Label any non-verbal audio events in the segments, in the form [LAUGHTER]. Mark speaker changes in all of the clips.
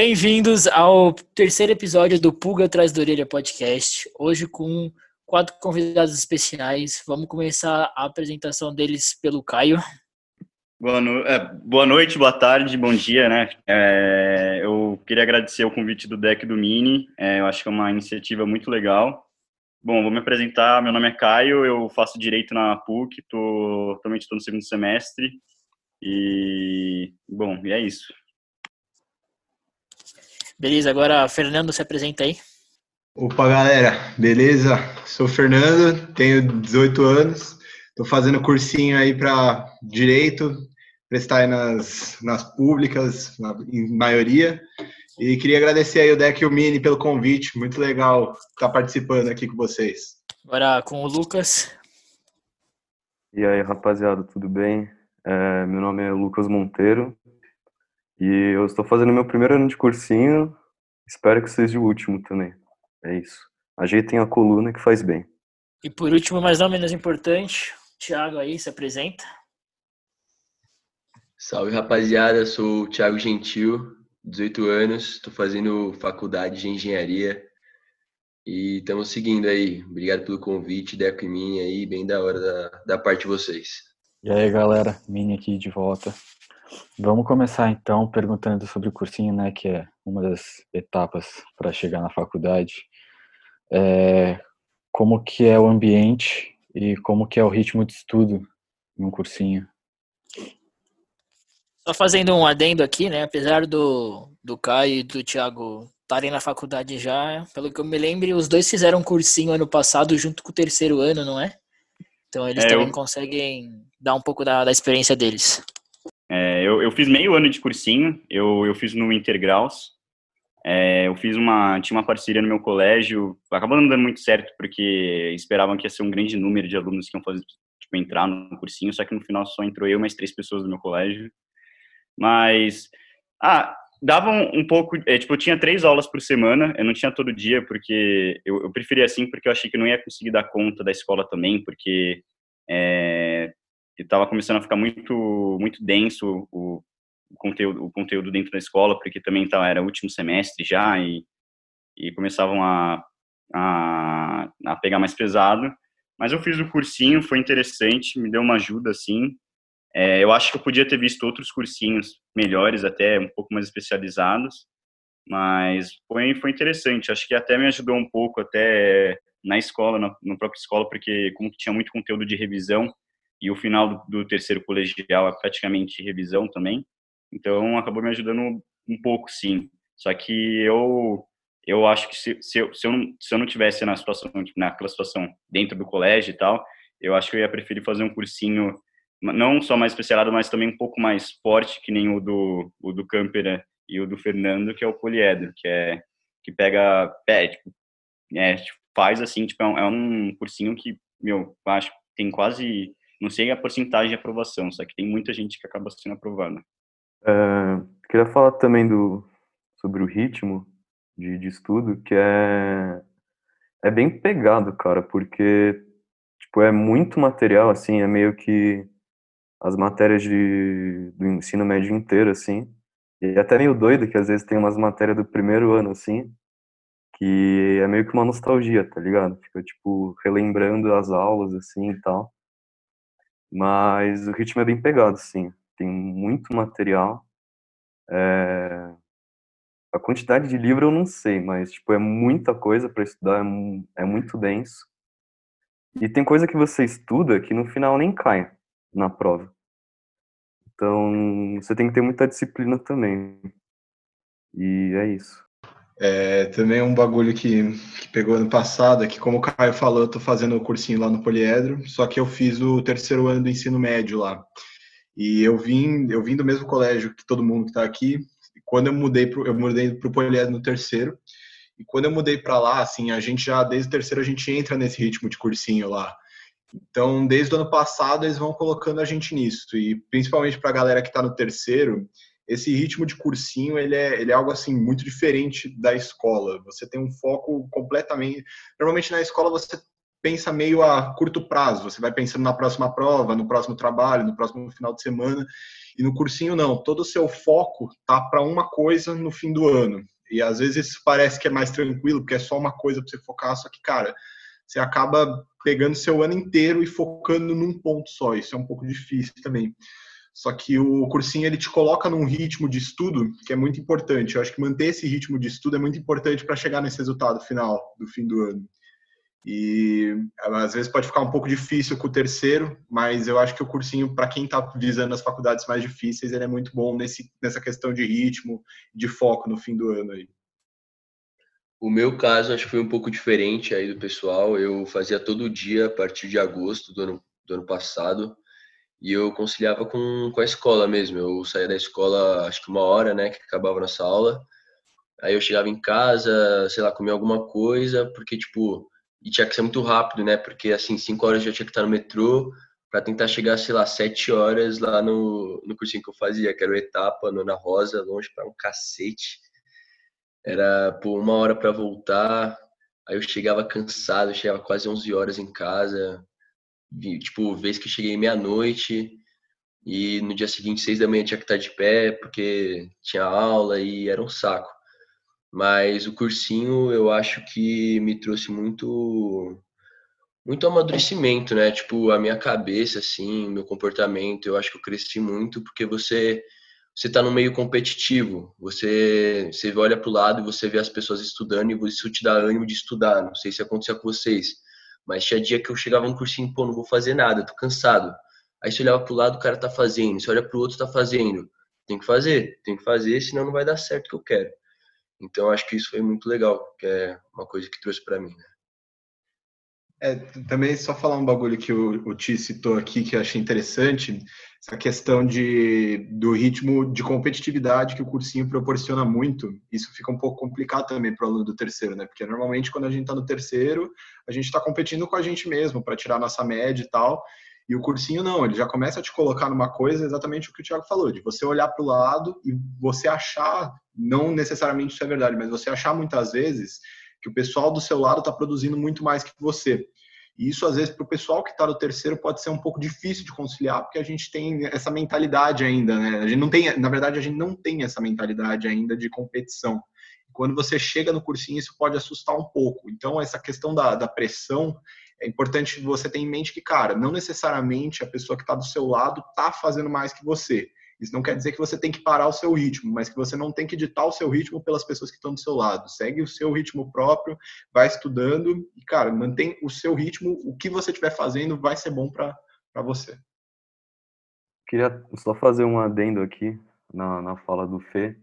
Speaker 1: Bem-vindos ao terceiro episódio do Pulga Atrás da Orelha Podcast. Hoje com quatro convidados especiais. Vamos começar a apresentação deles pelo Caio.
Speaker 2: Boa, no... é, boa noite, boa tarde, bom dia, né? É, eu queria agradecer o convite do Deck do Mini. É, eu acho que é uma iniciativa muito legal. Bom, vou me apresentar. Meu nome é Caio, eu faço direito na PUC, tô, atualmente estou no segundo semestre. E, bom, e é isso.
Speaker 1: Beleza, agora Fernando se apresenta aí.
Speaker 3: Opa, galera, beleza? Sou o Fernando, tenho 18 anos, estou fazendo cursinho aí para direito, prestar aí nas, nas públicas, na, em maioria. E queria agradecer aí o Deck e o Mini pelo convite, muito legal estar participando aqui com vocês.
Speaker 1: Agora com o Lucas.
Speaker 4: E aí, rapaziada, tudo bem? É, meu nome é Lucas Monteiro, e eu estou fazendo meu primeiro ano de cursinho, espero que seja o último também. É isso. Ajeitem a coluna que faz bem.
Speaker 1: E por último, mas não menos importante, Thiago aí se apresenta.
Speaker 5: Salve rapaziada, sou o Thiago Gentil, 18 anos, estou fazendo faculdade de engenharia e estamos seguindo aí. Obrigado pelo convite, Deco e Mini aí, bem da hora da, da parte de vocês.
Speaker 6: E aí galera, Mini aqui de volta. Vamos começar então perguntando sobre o cursinho, né, que é uma das etapas para chegar na faculdade. É, como que é o ambiente e como que é o ritmo de estudo em um cursinho?
Speaker 1: Só fazendo um adendo aqui, né, apesar do, do Caio e do Thiago estarem na faculdade já, pelo que eu me lembro, os dois fizeram um cursinho ano passado junto com o terceiro ano, não é? Então eles é, também eu... conseguem dar um pouco da, da experiência deles.
Speaker 2: Eu, eu, fiz meio ano de cursinho, eu, eu fiz no Intergraus. É, eu fiz uma, tinha uma parceria no meu colégio, acabou não dando muito certo porque esperavam que ia ser um grande número de alunos que iam fazer, tipo, entrar no cursinho, só que no final só entrou eu mais três pessoas do meu colégio. Mas, ah, dava um, um pouco, é, tipo, eu tinha três aulas por semana, eu não tinha todo dia porque eu, eu preferia assim porque eu achei que não ia conseguir dar conta da escola também, porque é, estava começando a ficar muito muito denso o, o, conteúdo o conteúdo dentro da escola porque também tava, era último semestre já e, e começavam a, a, a pegar mais pesado. Mas eu fiz o cursinho foi interessante me deu uma ajuda assim. É, eu acho que eu podia ter visto outros cursinhos melhores até um pouco mais especializados mas foi foi interessante. Acho que até me ajudou um pouco até na escola na, na própria escola porque como tinha muito conteúdo de revisão e o final do, do, terceiro colegial é praticamente revisão também. Então acabou me ajudando um pouco, sim. Só que eu eu acho que se, se, eu, se, eu, não, se eu não tivesse na situação naquela situação dentro do colégio e tal, eu acho que eu ia preferir fazer um cursinho não só mais especializado, mas também um pouco mais forte que nem o do o do Camper e o do Fernando, que é o poliedro, que é que pega, tipo, é, faz assim, tipo, é um, é um cursinho que, meu, acho que tem quase não sei a porcentagem de aprovação, só que tem muita gente que acaba sendo aprovada.
Speaker 4: É, queria falar também do, sobre o ritmo de, de estudo, que é, é bem pegado, cara, porque tipo, é muito material, assim, é meio que as matérias de, do ensino médio inteiro, assim, e é até meio doido que às vezes tem umas matérias do primeiro ano, assim, que é meio que uma nostalgia, tá ligado? Fica, tipo, relembrando as aulas, assim, e tal. Mas o ritmo é bem pegado, sim. Tem muito material. É... A quantidade de livro eu não sei, mas tipo é muita coisa para estudar, é, é muito denso. E tem coisa que você estuda que no final nem cai na prova. Então, você tem que ter muita disciplina também. E é isso.
Speaker 3: É, também um bagulho que, que, pegou ano passado é que, como o Caio falou, eu tô fazendo o cursinho lá no Poliedro, só que eu fiz o terceiro ano do ensino médio lá. E eu vim, eu vim do mesmo colégio que todo mundo que está aqui. Quando eu mudei pro, eu mudei pro Poliedro no terceiro. E quando eu mudei para lá, assim, a gente já desde o terceiro a gente entra nesse ritmo de cursinho lá. Então, desde o ano passado eles vão colocando a gente nisso. E principalmente para a galera que está no terceiro, esse ritmo de cursinho ele é, ele é algo assim muito diferente da escola. Você tem um foco completamente. Normalmente na escola você pensa meio a curto prazo, você vai pensando na próxima prova, no próximo trabalho, no próximo final de semana, e no cursinho não, todo o seu foco tá para uma coisa no fim do ano. E às vezes parece que é mais tranquilo, porque é só uma coisa para você focar, só que, cara, você acaba pegando seu ano inteiro e focando num ponto só. Isso é um pouco difícil também. Só que o cursinho ele te coloca num ritmo de estudo que é muito importante. Eu acho que manter esse ritmo de estudo é muito importante para chegar nesse resultado final do fim do ano. E às vezes pode ficar um pouco difícil com o terceiro, mas eu acho que o cursinho, para quem está visando as faculdades mais difíceis, ele é muito bom nesse, nessa questão de ritmo, de foco no fim do ano aí.
Speaker 5: O meu caso acho que foi um pouco diferente aí do pessoal. Eu fazia todo dia a partir de agosto do ano, do ano passado e eu conciliava com, com a escola mesmo. Eu saía da escola acho que uma hora, né, que acabava nossa aula. Aí eu chegava em casa, sei lá, comia alguma coisa, porque tipo, e tinha que ser muito rápido, né? Porque assim, cinco horas eu já tinha que estar no metrô para tentar chegar, sei lá, sete horas lá no, no cursinho que eu fazia, que era o etapa, Ana Rosa, longe para um cacete. Era por uma hora para voltar. Aí eu chegava cansado, chegava quase 11 horas em casa. Tipo, vez que cheguei meia-noite e no dia seguinte, seis da manhã, tinha que estar de pé porque tinha aula e era um saco. Mas o cursinho eu acho que me trouxe muito muito amadurecimento, né? Tipo, a minha cabeça assim, meu comportamento, eu acho que eu cresci muito porque você você está no meio competitivo, você, você olha para o lado e você vê as pessoas estudando e isso te dá ânimo de estudar. Não sei se acontecia com vocês, mas tinha dia que eu chegava no cursinho, pô, não vou fazer nada, tô cansado. Aí você olhava para o lado, o cara tá fazendo, você olha para o outro, tá fazendo. Tem que fazer, tem que fazer, senão não vai dar certo o que eu quero. Então acho que isso foi muito legal, que é uma coisa que trouxe para mim. Né?
Speaker 3: É, também só falar um bagulho que o, o Ti citou aqui que eu achei interessante, essa questão de, do ritmo de competitividade que o cursinho proporciona muito. Isso fica um pouco complicado também para o aluno do terceiro, né? Porque normalmente quando a gente está no terceiro, a gente está competindo com a gente mesmo para tirar nossa média e tal. E o cursinho não, ele já começa a te colocar numa coisa exatamente o que o Thiago falou, de você olhar para o lado e você achar, não necessariamente isso é verdade, mas você achar muitas vezes que o pessoal do seu lado está produzindo muito mais que você. E isso, às vezes, para o pessoal que está no terceiro pode ser um pouco difícil de conciliar, porque a gente tem essa mentalidade ainda, né? A gente não tem, na verdade, a gente não tem essa mentalidade ainda de competição. Quando você chega no cursinho, isso pode assustar um pouco. Então, essa questão da, da pressão, é importante você ter em mente que, cara, não necessariamente a pessoa que está do seu lado está fazendo mais que você. Isso não quer dizer que você tem que parar o seu ritmo, mas que você não tem que ditar o seu ritmo pelas pessoas que estão do seu lado. Segue o seu ritmo próprio, vai estudando e, cara, mantém o seu ritmo. O que você estiver fazendo vai ser bom para você.
Speaker 4: Queria só fazer um adendo aqui na, na fala do Fê,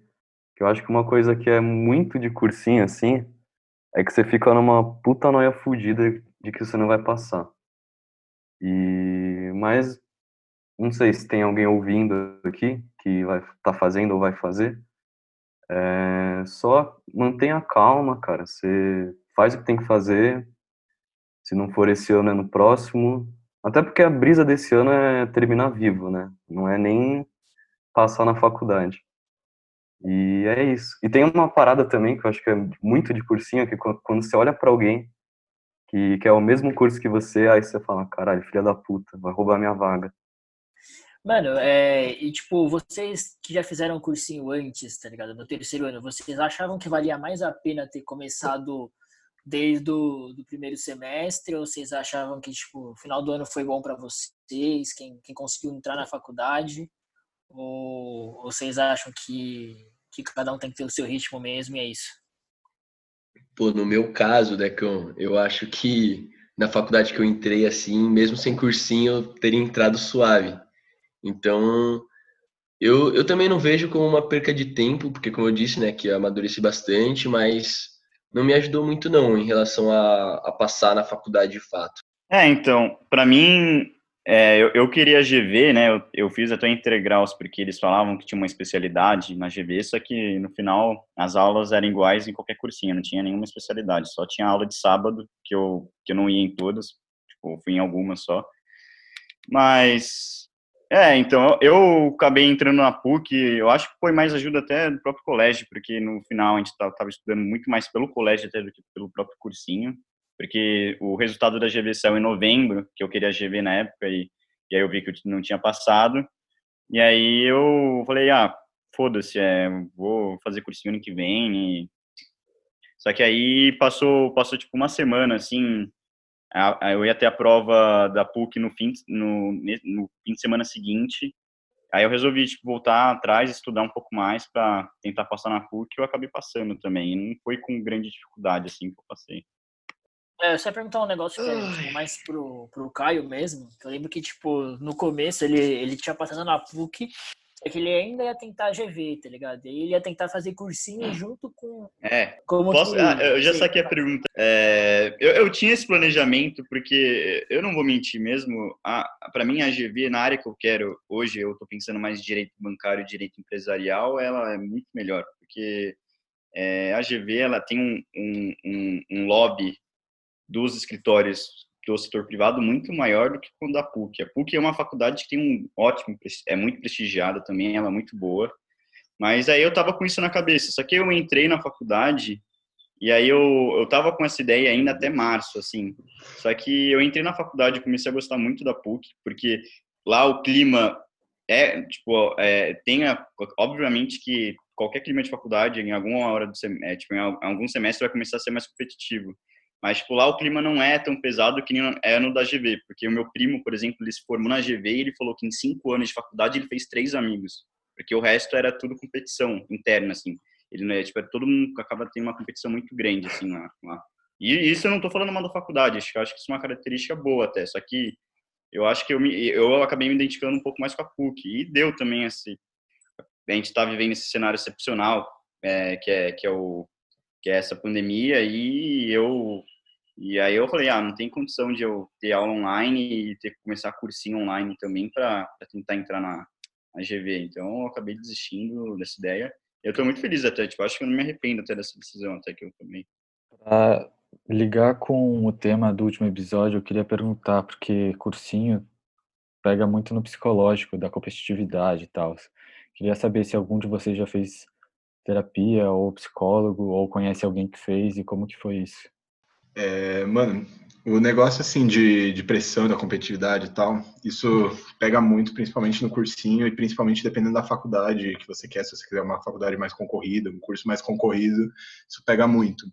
Speaker 4: que eu acho que uma coisa que é muito de cursinho, assim, é que você fica numa puta noia fudida de que você não vai passar. E mas não sei se tem alguém ouvindo aqui que vai estar tá fazendo ou vai fazer. É, só mantenha calma, cara. Você faz o que tem que fazer. Se não for esse ano, é no próximo. Até porque a brisa desse ano é terminar vivo, né? Não é nem passar na faculdade. E é isso. E tem uma parada também que eu acho que é muito de cursinho, que quando você olha para alguém que, que é o mesmo curso que você, aí você fala, caralho, filha da puta, vai roubar minha vaga.
Speaker 1: Mano, é, e tipo, vocês que já fizeram cursinho antes, tá ligado? No terceiro ano, vocês achavam que valia mais a pena ter começado desde o do primeiro semestre ou vocês achavam que, tipo, o final do ano foi bom para vocês, quem, quem conseguiu entrar na faculdade? Ou, ou vocês acham que, que cada um tem que ter o seu ritmo mesmo e é isso?
Speaker 5: Pô, no meu caso, Decão, eu acho que na faculdade que eu entrei assim, mesmo sem cursinho, eu teria entrado suave então, eu, eu também não vejo como uma perca de tempo, porque como eu disse, né, que eu amadureci bastante, mas não me ajudou muito não em relação a, a passar na faculdade de fato.
Speaker 2: É, então, para mim, é, eu, eu, queria GV, né, eu, eu fiz até integraus porque eles falavam que tinha uma especialidade na GV, só que no final as aulas eram iguais em qualquer cursinho, não tinha nenhuma especialidade, só tinha aula de sábado, que eu, que eu não ia em todas, tipo, fui em algumas só. Mas é, então, eu acabei entrando na PUC, eu acho que foi mais ajuda até do próprio colégio, porque no final a gente estava estudando muito mais pelo colégio até do que pelo próprio cursinho. porque o resultado da GV saiu em novembro, que eu queria GV na época, e, e aí eu vi que eu não tinha passado. E aí eu falei, ah, foda-se, é, vou fazer cursinho ano que vem. E... Só que aí passou, passou tipo uma semana, assim, eu ia ter a prova da PUC no fim, no, no fim de semana seguinte, Aí eu resolvi tipo, voltar atrás, estudar um pouco mais para tentar passar na PUC e eu acabei passando também. E não foi com grande dificuldade assim que eu passei.
Speaker 1: É, você ia perguntar um negócio que é tipo, mais pro, pro Caio mesmo. Eu lembro que, tipo, no começo ele, ele tinha passado na PUC é que ele ainda ia tentar GV, tá ligado? Ele ia tentar fazer cursinho junto com.
Speaker 2: É. Como posso, que, ah, eu já sei, saquei a pergunta. É, eu, eu tinha esse planejamento, porque eu não vou mentir mesmo. Para mim, a GV, na área que eu quero hoje, eu tô pensando mais em direito bancário e direito empresarial, ela é muito melhor, porque é, a GV ela tem um, um, um, um lobby dos escritórios do setor privado muito maior do que o da PUC. A PUC é uma faculdade que tem um ótimo, é muito prestigiada também, ela é muito boa. Mas aí eu tava com isso na cabeça. Só que eu entrei na faculdade e aí eu, eu tava com essa ideia ainda até março, assim. Só que eu entrei na faculdade e comecei a gostar muito da PUC, porque lá o clima é, tipo, é, tem, a, obviamente que qualquer clima de faculdade, em alguma hora do semestre, é, tipo, em algum semestre vai começar a ser mais competitivo. Mas, tipo, lá o clima não é tão pesado que nem é no da GV, porque o meu primo, por exemplo, ele se formou na GV e ele falou que em cinco anos de faculdade ele fez três amigos, porque o resto era tudo competição interna, assim. Ele não é, tipo, é, todo mundo acaba tendo uma competição muito grande, assim, lá. lá. E isso eu não tô falando mal da faculdade, acho que, acho que isso é uma característica boa até, só que eu acho que eu, me, eu acabei me identificando um pouco mais com a PUC, e deu também esse... A gente está vivendo esse cenário excepcional, é, que, é, que, é o, que é essa pandemia, e eu e aí eu falei, ah, não tem condição de eu ter aula online e ter que começar cursinho online também para tentar entrar na, na GV. Então eu acabei desistindo dessa ideia. Eu estou muito feliz até, tipo, acho que eu não me arrependo até dessa decisão até que eu tomei.
Speaker 6: Para ligar com o tema do último episódio, eu queria perguntar, porque cursinho pega muito no psicológico, da competitividade e tal. Queria saber se algum de vocês já fez terapia ou psicólogo ou conhece alguém que fez e como que foi isso.
Speaker 3: É, mano, o negócio assim de, de pressão da competitividade e tal, isso pega muito, principalmente no cursinho e principalmente dependendo da faculdade que você quer. Se você quiser uma faculdade mais concorrida, um curso mais concorrido, isso pega muito.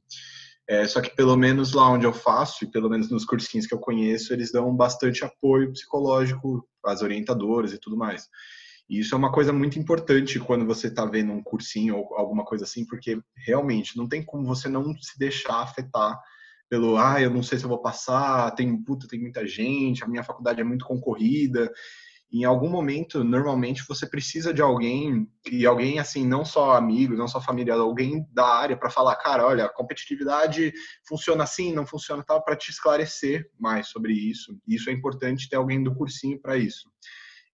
Speaker 3: É, só que pelo menos lá onde eu faço, e pelo menos nos cursinhos que eu conheço, eles dão bastante apoio psicológico às orientadoras e tudo mais. E isso é uma coisa muito importante quando você está vendo um cursinho ou alguma coisa assim, porque realmente não tem como você não se deixar afetar pelo, ah, eu não sei se eu vou passar, tem, puta, tem muita gente, a minha faculdade é muito concorrida. Em algum momento, normalmente, você precisa de alguém, e alguém, assim, não só amigo, não só familiar, alguém da área para falar, cara, olha, a competitividade funciona assim, não funciona tal, para te esclarecer mais sobre isso. Isso é importante ter alguém do cursinho para isso.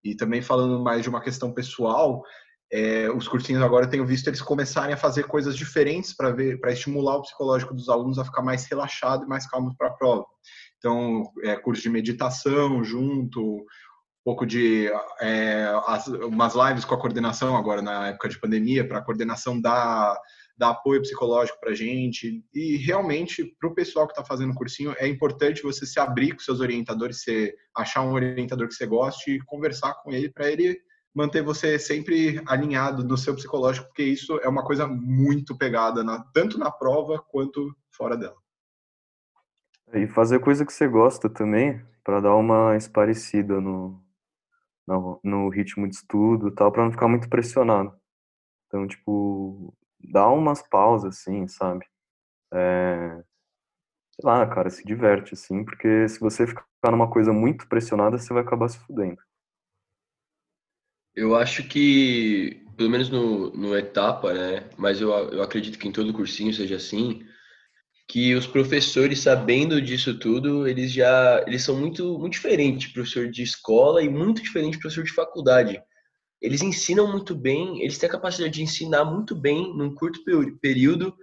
Speaker 3: E também falando mais de uma questão pessoal, é, os cursinhos agora eu tenho visto eles começarem a fazer coisas diferentes para ver, para estimular o psicológico dos alunos a ficar mais relaxado e mais calmo para a prova. Então, é, curso de meditação junto, um pouco de é, as, umas lives com a coordenação agora na época de pandemia para a coordenação dar, dar apoio psicológico para gente e realmente para o pessoal que está fazendo o cursinho é importante você se abrir com seus orientadores, você achar um orientador que você goste e conversar com ele para ele manter você sempre alinhado no seu psicológico, porque isso é uma coisa muito pegada, na, tanto na prova quanto fora dela.
Speaker 4: E fazer coisa que você gosta também, para dar uma esparecida no, no, no, ritmo de estudo tal, para não ficar muito pressionado. Então, tipo, dá umas pausas, assim, sabe? É, sei lá, cara, se diverte, assim, porque se você ficar numa coisa muito pressionada, você vai acabar se fudendo.
Speaker 5: Eu acho que, pelo menos no, no etapa, né? Mas eu, eu acredito que em todo cursinho seja assim, que os professores, sabendo disso tudo, eles já eles são muito, muito diferentes professor de escola e muito diferente professor de faculdade. Eles ensinam muito bem, eles têm a capacidade de ensinar muito bem num curto período,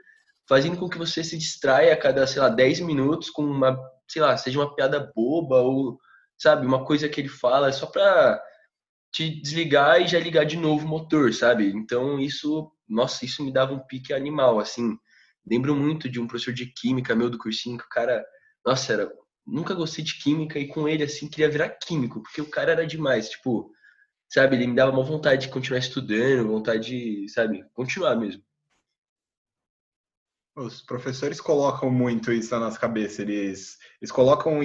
Speaker 5: fazendo com que você se distraia a cada, sei lá, 10 minutos com uma, sei lá, seja uma piada boba ou, sabe, uma coisa que ele fala só para te desligar e já ligar de novo o motor, sabe? Então isso, nossa, isso me dava um pique animal, assim. Lembro muito de um professor de química meu do cursinho que o cara nossa, era, nunca gostei de química e com ele, assim, queria virar químico, porque o cara era demais, tipo, sabe, ele me dava uma vontade de continuar estudando, vontade de, sabe, continuar mesmo.
Speaker 3: Os professores colocam muito isso na nossa cabeça. Eles, eles colocam,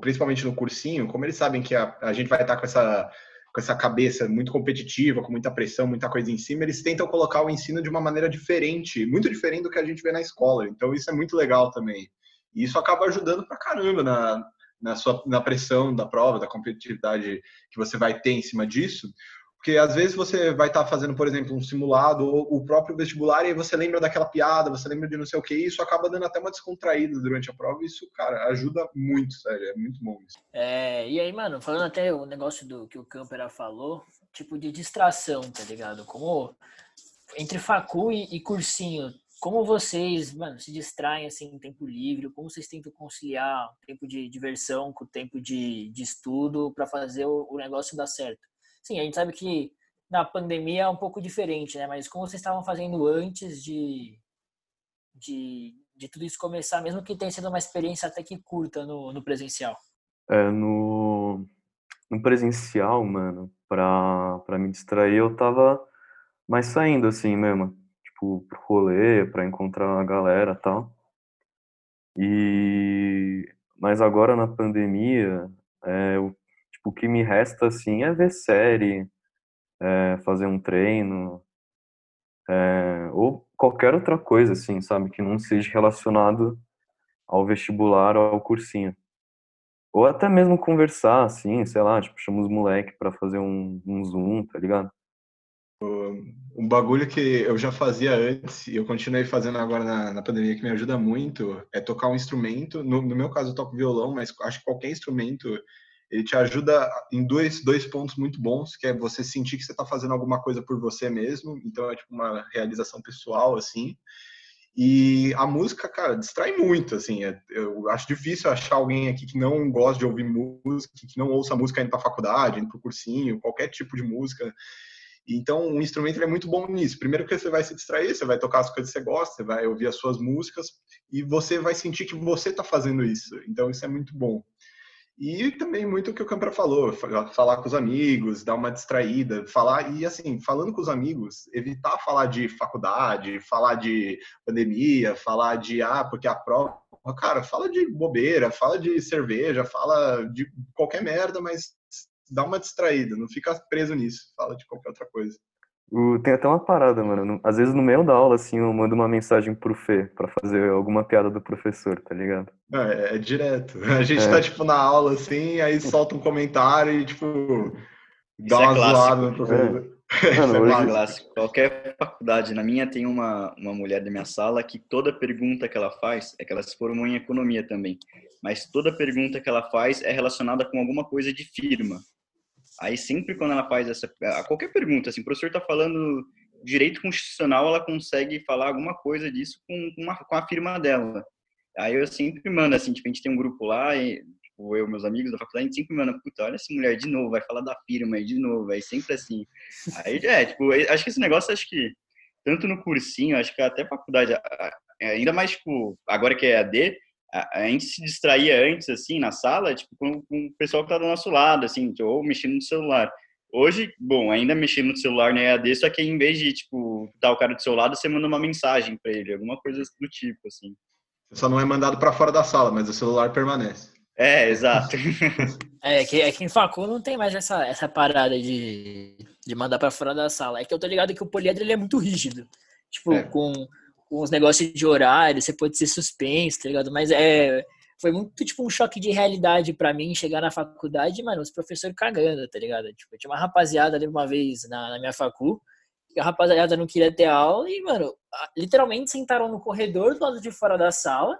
Speaker 3: principalmente no cursinho, como eles sabem que a, a gente vai estar com essa, com essa cabeça muito competitiva, com muita pressão, muita coisa em cima, eles tentam colocar o ensino de uma maneira diferente, muito diferente do que a gente vê na escola. Então isso é muito legal também. E isso acaba ajudando pra caramba na, na, sua, na pressão da prova, da competitividade que você vai ter em cima disso. Porque às vezes você vai estar tá fazendo, por exemplo, um simulado ou o próprio vestibular e você lembra daquela piada, você lembra de não sei o que, e isso acaba dando até uma descontraída durante a prova. E isso, cara, ajuda muito, sério, é muito bom isso.
Speaker 1: É, e aí, mano, falando até o negócio do que o Campera falou, tipo de distração, tá ligado? Como entre facu e, e cursinho, como vocês, mano, se distraem assim em tempo livre? Como vocês tentam conciliar o tempo de diversão com o tempo de, de estudo para fazer o, o negócio dar certo? Sim, a gente sabe que na pandemia é um pouco diferente, né? Mas como vocês estavam fazendo antes de, de, de tudo isso começar, mesmo que tenha sido uma experiência até que curta no, no presencial?
Speaker 4: É, no, no presencial, mano, pra me distrair, eu tava mais saindo, assim mesmo. Tipo, pro rolê, pra encontrar a galera e tal. E... Mas agora na pandemia, é, eu o que me resta, assim, é ver série, é, fazer um treino, é, ou qualquer outra coisa, assim, sabe, que não seja relacionado ao vestibular ou ao cursinho. Ou até mesmo conversar, assim, sei lá, tipo, chama os moleque para fazer um, um Zoom, tá ligado?
Speaker 3: Um bagulho que eu já fazia antes e eu continuei fazendo agora na, na pandemia que me ajuda muito é tocar um instrumento. No, no, meu caso, eu toco violão, mas acho que qualquer instrumento ele te ajuda em dois, dois pontos muito bons, que é você sentir que você está fazendo alguma coisa por você mesmo, então é tipo uma realização pessoal, assim. E a música, cara, distrai muito, assim. É, eu acho difícil achar alguém aqui que não gosta de ouvir música, que não ouça música indo para faculdade, indo para cursinho, qualquer tipo de música. Então, o instrumento é muito bom nisso. Primeiro que você vai se distrair, você vai tocar as coisas que você gosta, você vai ouvir as suas músicas e você vai sentir que você está fazendo isso. Então, isso é muito bom. E também muito o que o Campra falou, falar com os amigos, dar uma distraída, falar e assim, falando com os amigos, evitar falar de faculdade, falar de pandemia, falar de ah, porque a prova, cara, fala de bobeira, fala de cerveja, fala de qualquer merda, mas dá uma distraída, não fica preso nisso, fala de qualquer outra coisa.
Speaker 4: Tem até uma parada, mano. Às vezes no meio da aula, assim, eu mando uma mensagem pro Fê pra fazer alguma piada do professor, tá ligado?
Speaker 3: é, é, direto. A gente é. tá, tipo, na aula, assim, aí solta um comentário e, tipo, dá [LAUGHS] Isso é uma é zoada no professor.
Speaker 2: É. Mano, hoje... é clássico. Qualquer faculdade, na minha tem uma, uma mulher da minha sala que toda pergunta que ela faz, é que ela se formou em economia também, mas toda pergunta que ela faz é relacionada com alguma coisa de firma. Aí sempre quando ela faz essa qualquer pergunta, assim, o professor está falando direito constitucional, ela consegue falar alguma coisa disso com, uma, com a firma dela. Aí eu sempre mando, assim, tipo, a gente tem um grupo lá, e, tipo, eu meus amigos da faculdade, a gente sempre manda, puta, olha essa mulher de novo, vai falar da firma aí de novo, aí sempre assim. Aí, é, tipo, acho que esse negócio, acho que, tanto no cursinho, acho que até faculdade, ainda mais, tipo, agora que é AD, a, gente se distraía antes, assim, na sala, tipo, com, com o pessoal que tá do nosso lado, assim, ou mexendo no celular. Hoje, bom, ainda mexendo no celular na EAD, só que em vez de, tipo, dar o cara do seu lado, você manda uma mensagem para ele, alguma coisa do tipo, assim.
Speaker 3: Só não é mandado para fora da sala, mas o celular permanece.
Speaker 2: É, exato. [LAUGHS]
Speaker 1: é, que, é que em facu não tem mais essa, essa parada de, de mandar para fora da sala. É que eu tô ligado que o poliedro ele é muito rígido. Tipo, é. com os negócios de horário, você pode ser suspenso, tá ligado? Mas é, foi muito, tipo, um choque de realidade para mim chegar na faculdade, mano, os professores cagando, tá ligado? Tipo, tinha uma rapaziada ali uma vez na, na minha facu, a rapaziada não queria ter aula e, mano, literalmente sentaram no corredor do lado de fora da sala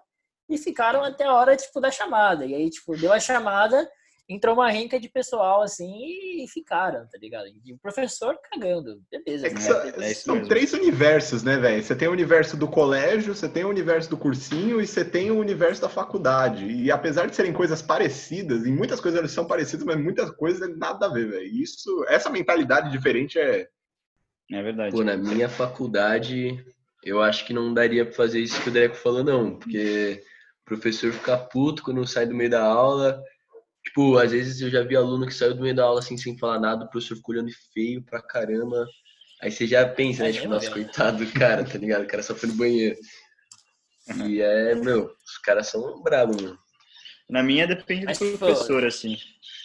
Speaker 1: e ficaram até a hora, tipo, da chamada. E aí, tipo, deu a chamada, entrou uma renca de pessoal assim e ficaram, tá ligado? E o professor cagando, beleza. É
Speaker 3: né? são, é são três universos, né, velho? Você tem o universo do colégio, você tem o universo do cursinho e você tem o universo da faculdade. E apesar de serem coisas parecidas, em muitas coisas eles são parecidos, mas muitas coisas nada a ver, velho. Isso, essa mentalidade diferente é.
Speaker 2: É verdade.
Speaker 5: Pô, na minha faculdade, eu acho que não daria pra fazer isso que o Deco falou, não, porque o professor ficar puto quando sai do meio da aula. Tipo, às vezes eu já vi aluno que saiu do meio da aula assim, sem falar nada, o professor ficou olhando feio pra caramba. Aí você já pensa, né?
Speaker 1: É
Speaker 5: Tipo, nossa,
Speaker 1: velho?
Speaker 5: coitado do cara, tá ligado? O cara só foi no banheiro. E é, meu, os caras são bravos, mano.
Speaker 2: Na minha depende do
Speaker 1: pô,
Speaker 2: professor, assim.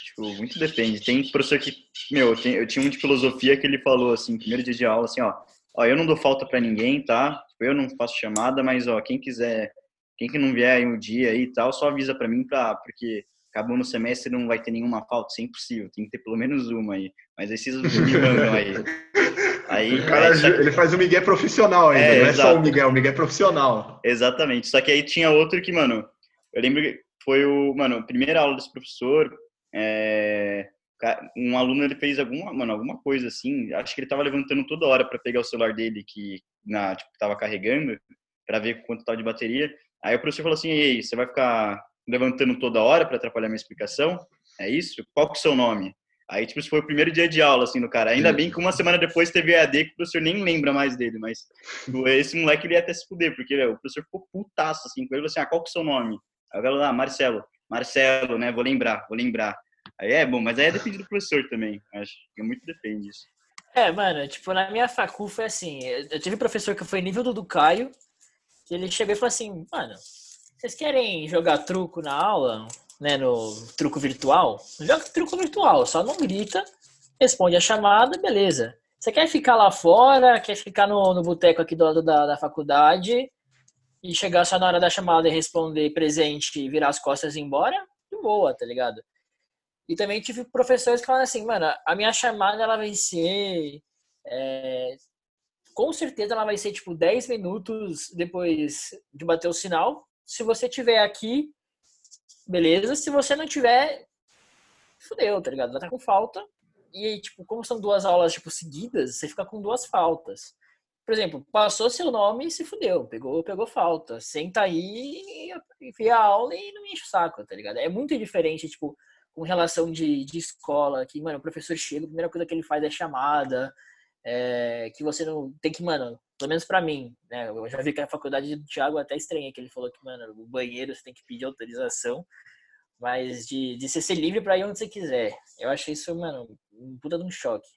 Speaker 2: Tipo, muito depende. Tem professor que, meu, eu tinha um de filosofia que ele falou, assim, primeiro dia de aula, assim, ó, ó, eu não dou falta pra ninguém, tá? Tipo, eu não faço chamada, mas, ó, quem quiser, quem que não vier aí um dia aí e tal, só avisa pra mim, pra, porque acabou no semestre não vai ter nenhuma falta, isso é impossível, tem que ter pelo menos uma aí. Mas me mandam aí. [LAUGHS] Aí,
Speaker 3: O cara,
Speaker 2: aí,
Speaker 3: ele faz o Miguel profissional ainda,
Speaker 2: É,
Speaker 3: não é só o Miguel, o Miguel é profissional.
Speaker 2: Exatamente. Só que aí tinha outro que, mano, eu lembro que foi o, mano, a primeira aula desse professor, é, um aluno ele fez alguma, mano, alguma coisa assim, acho que ele tava levantando toda hora para pegar o celular dele que na, tipo, tava carregando para ver quanto tava de bateria. Aí o professor falou assim: "Ei, você vai ficar levantando toda hora para atrapalhar minha explicação? É isso? Qual que é o seu nome?" Aí, tipo, isso foi o primeiro dia de aula, assim, do cara. Ainda bem que uma semana depois teve EAD que o professor nem lembra mais dele, mas esse moleque ele ia até se fuder, porque velho, o professor ficou putaço, assim, com ele, assim, ah, qual que é o seu nome? Aí o cara lá, Marcelo. Marcelo, né, vou lembrar, vou lembrar. Aí é bom, mas aí é depende do professor também, acho que muito depende disso.
Speaker 1: É, mano, tipo, na minha facu foi assim, eu tive professor que foi nível do do Caio, que ele chegou e falou assim, mano, vocês querem jogar truco na aula, né, no truco virtual? Joga truco virtual, só não grita, responde a chamada, beleza. Você quer ficar lá fora, quer ficar no, no boteco aqui do lado da, da faculdade e chegar só na hora da chamada e responder presente e virar as costas e ir embora? De boa, tá ligado? E também tive professores que falaram assim, mano, a minha chamada ela vai ser. é, com certeza ela vai ser tipo 10 minutos depois de bater o sinal. Se você tiver aqui, beleza. Se você não tiver, fudeu, tá ligado? Vai estar com falta. E aí, tipo, como são duas aulas tipo, seguidas, você fica com duas faltas. Por exemplo, passou seu nome e se fudeu, pegou, pegou falta. Senta aí, enfia a aula e não me enche o saco, tá ligado? É muito diferente, tipo, com relação de, de escola, que, mano, o professor chega, a primeira coisa que ele faz é chamada, é, que você não tem que, mano, pelo menos pra mim, né? Eu já vi que a faculdade do Thiago até estranha, que ele falou que, mano, o banheiro você tem que pedir autorização, mas de, de você ser livre pra ir onde você quiser. Eu achei isso, mano, um puta de um choque.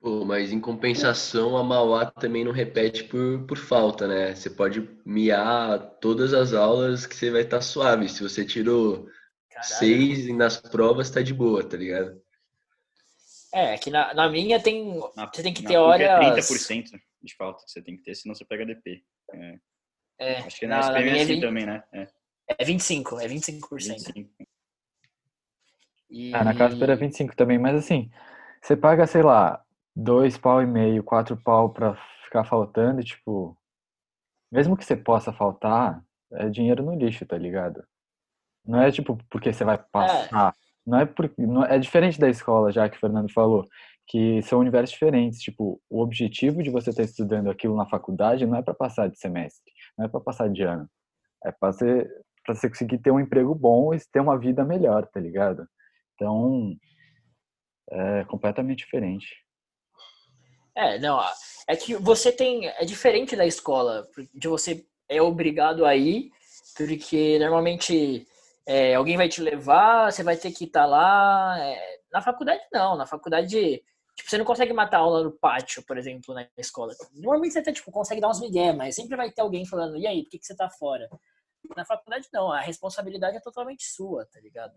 Speaker 5: Pô, mas em compensação, a Mauá também não repete por, por falta, né? Você pode miar todas as aulas que você vai estar suave. Se você tirou
Speaker 1: Caralho.
Speaker 5: seis nas provas, tá de boa, tá ligado?
Speaker 1: É, que na, na minha tem.
Speaker 2: Na,
Speaker 1: Você tem que ter
Speaker 2: é
Speaker 1: horas.
Speaker 2: 30% de falta que você tem que ter, senão você pega DP. É,
Speaker 1: É,
Speaker 2: acho que na,
Speaker 1: na,
Speaker 2: SPM é
Speaker 1: minha é,
Speaker 2: assim
Speaker 1: 20,
Speaker 2: também, né? É,
Speaker 1: é 25, é 25%.
Speaker 2: 25.
Speaker 1: E...
Speaker 6: Ah, na Casper é 25 também, mas assim, você paga, sei lá, dois pau e meio, quatro pau pra ficar faltando, tipo, mesmo que você possa faltar, é dinheiro no lixo, tá ligado? Não é tipo porque você vai passar, não é porque não, é diferente da escola, já que o Fernando falou, que são universos diferentes, tipo, o objetivo de você estar estudando aquilo na faculdade não é para passar de semestre, não é para passar de ano. É para você para você conseguir ter um emprego bom e ter uma vida melhor, tá ligado? Então, é completamente diferente.
Speaker 1: É, não, é que você tem. É diferente da escola, de você é obrigado a ir, porque normalmente é, alguém vai te levar, você vai ter que estar lá. é, na faculdade, não. Na faculdade, tipo, você não consegue matar aula no pátio, por exemplo, na escola. Normalmente você até tipo, consegue dar uns migué, mas sempre vai ter alguém falando, e aí, por que, que você tá fora? Na faculdade, não. A responsabilidade é totalmente sua, tá ligado?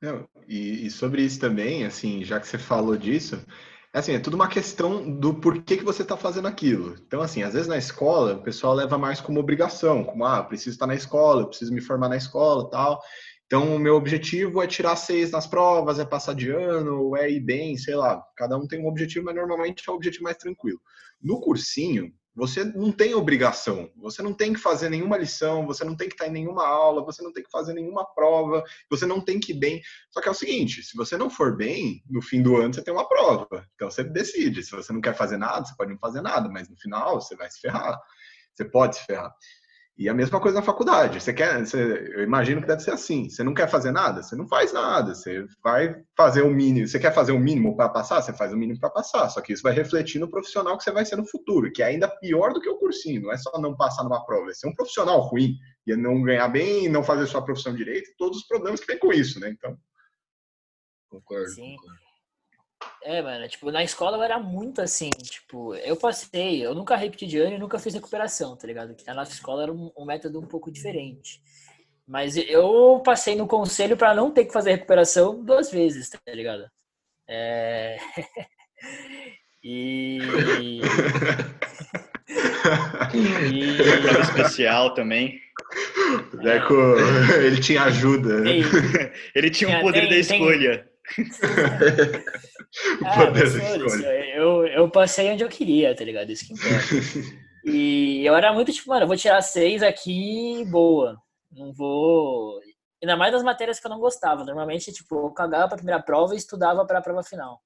Speaker 3: Não, e, e sobre isso também, assim, já que você falou disso, assim, é tudo uma questão do porquê que você está fazendo aquilo. Então, assim, às vezes na escola, o pessoal leva mais como obrigação, como, ah, preciso estar na escola, preciso me formar na escola tal. Então, o meu objetivo é tirar seis nas provas, é passar de ano, é ir bem, sei lá. Cada um tem um objetivo, mas normalmente é o objetivo mais tranquilo. No cursinho, você não tem obrigação, você não tem que fazer nenhuma lição, você não tem que estar em nenhuma aula, você não tem que fazer nenhuma prova, você não tem que ir bem. Só que é o seguinte, se você não for bem, no fim do ano você tem uma prova. Então você decide. Se você não quer fazer nada, você pode não fazer nada, mas no final você vai se ferrar. Você pode se ferrar. E a mesma coisa na faculdade. Você quer, você, eu imagino que deve ser assim. Você não quer fazer nada, você não faz nada. Você vai fazer o mínimo. Você quer fazer o mínimo para passar, você faz o mínimo para passar. Só que isso vai refletir no profissional que você vai ser no futuro, que é ainda pior do que o cursinho. Não é só não passar numa prova, é ser um profissional ruim e não ganhar bem, não fazer sua profissão direito, todos os problemas que vem com isso, né? Então,
Speaker 5: Concordo.
Speaker 1: Sim.
Speaker 5: concordo.
Speaker 1: É, mano, tipo, na escola eu era muito assim, tipo, eu passei, eu nunca repeti de ano e nunca fiz recuperação, tá ligado? A nossa escola era um, um método um pouco diferente. Mas eu passei no conselho pra não ter que fazer recuperação duas vezes, tá ligado? É... [LAUGHS] e... [LAUGHS] e...
Speaker 2: Prova especial também.
Speaker 3: o Deco, [LAUGHS] ele tinha ajuda.
Speaker 1: Ei,
Speaker 2: Ele tinha o
Speaker 1: Tinha-
Speaker 2: poder
Speaker 1: tem-
Speaker 2: da
Speaker 1: tem-
Speaker 2: escolha. [LAUGHS]
Speaker 1: Ah, mas
Speaker 3: escolha.
Speaker 1: eu, eu passei onde eu queria, tá ligado? Isso que importa. [LAUGHS] E eu era muito tipo, mano, eu vou tirar seis aqui, boa. Não vou. Ainda mais das matérias que eu não gostava. Normalmente, tipo, eu cagava pra primeira prova e estudava pra prova final.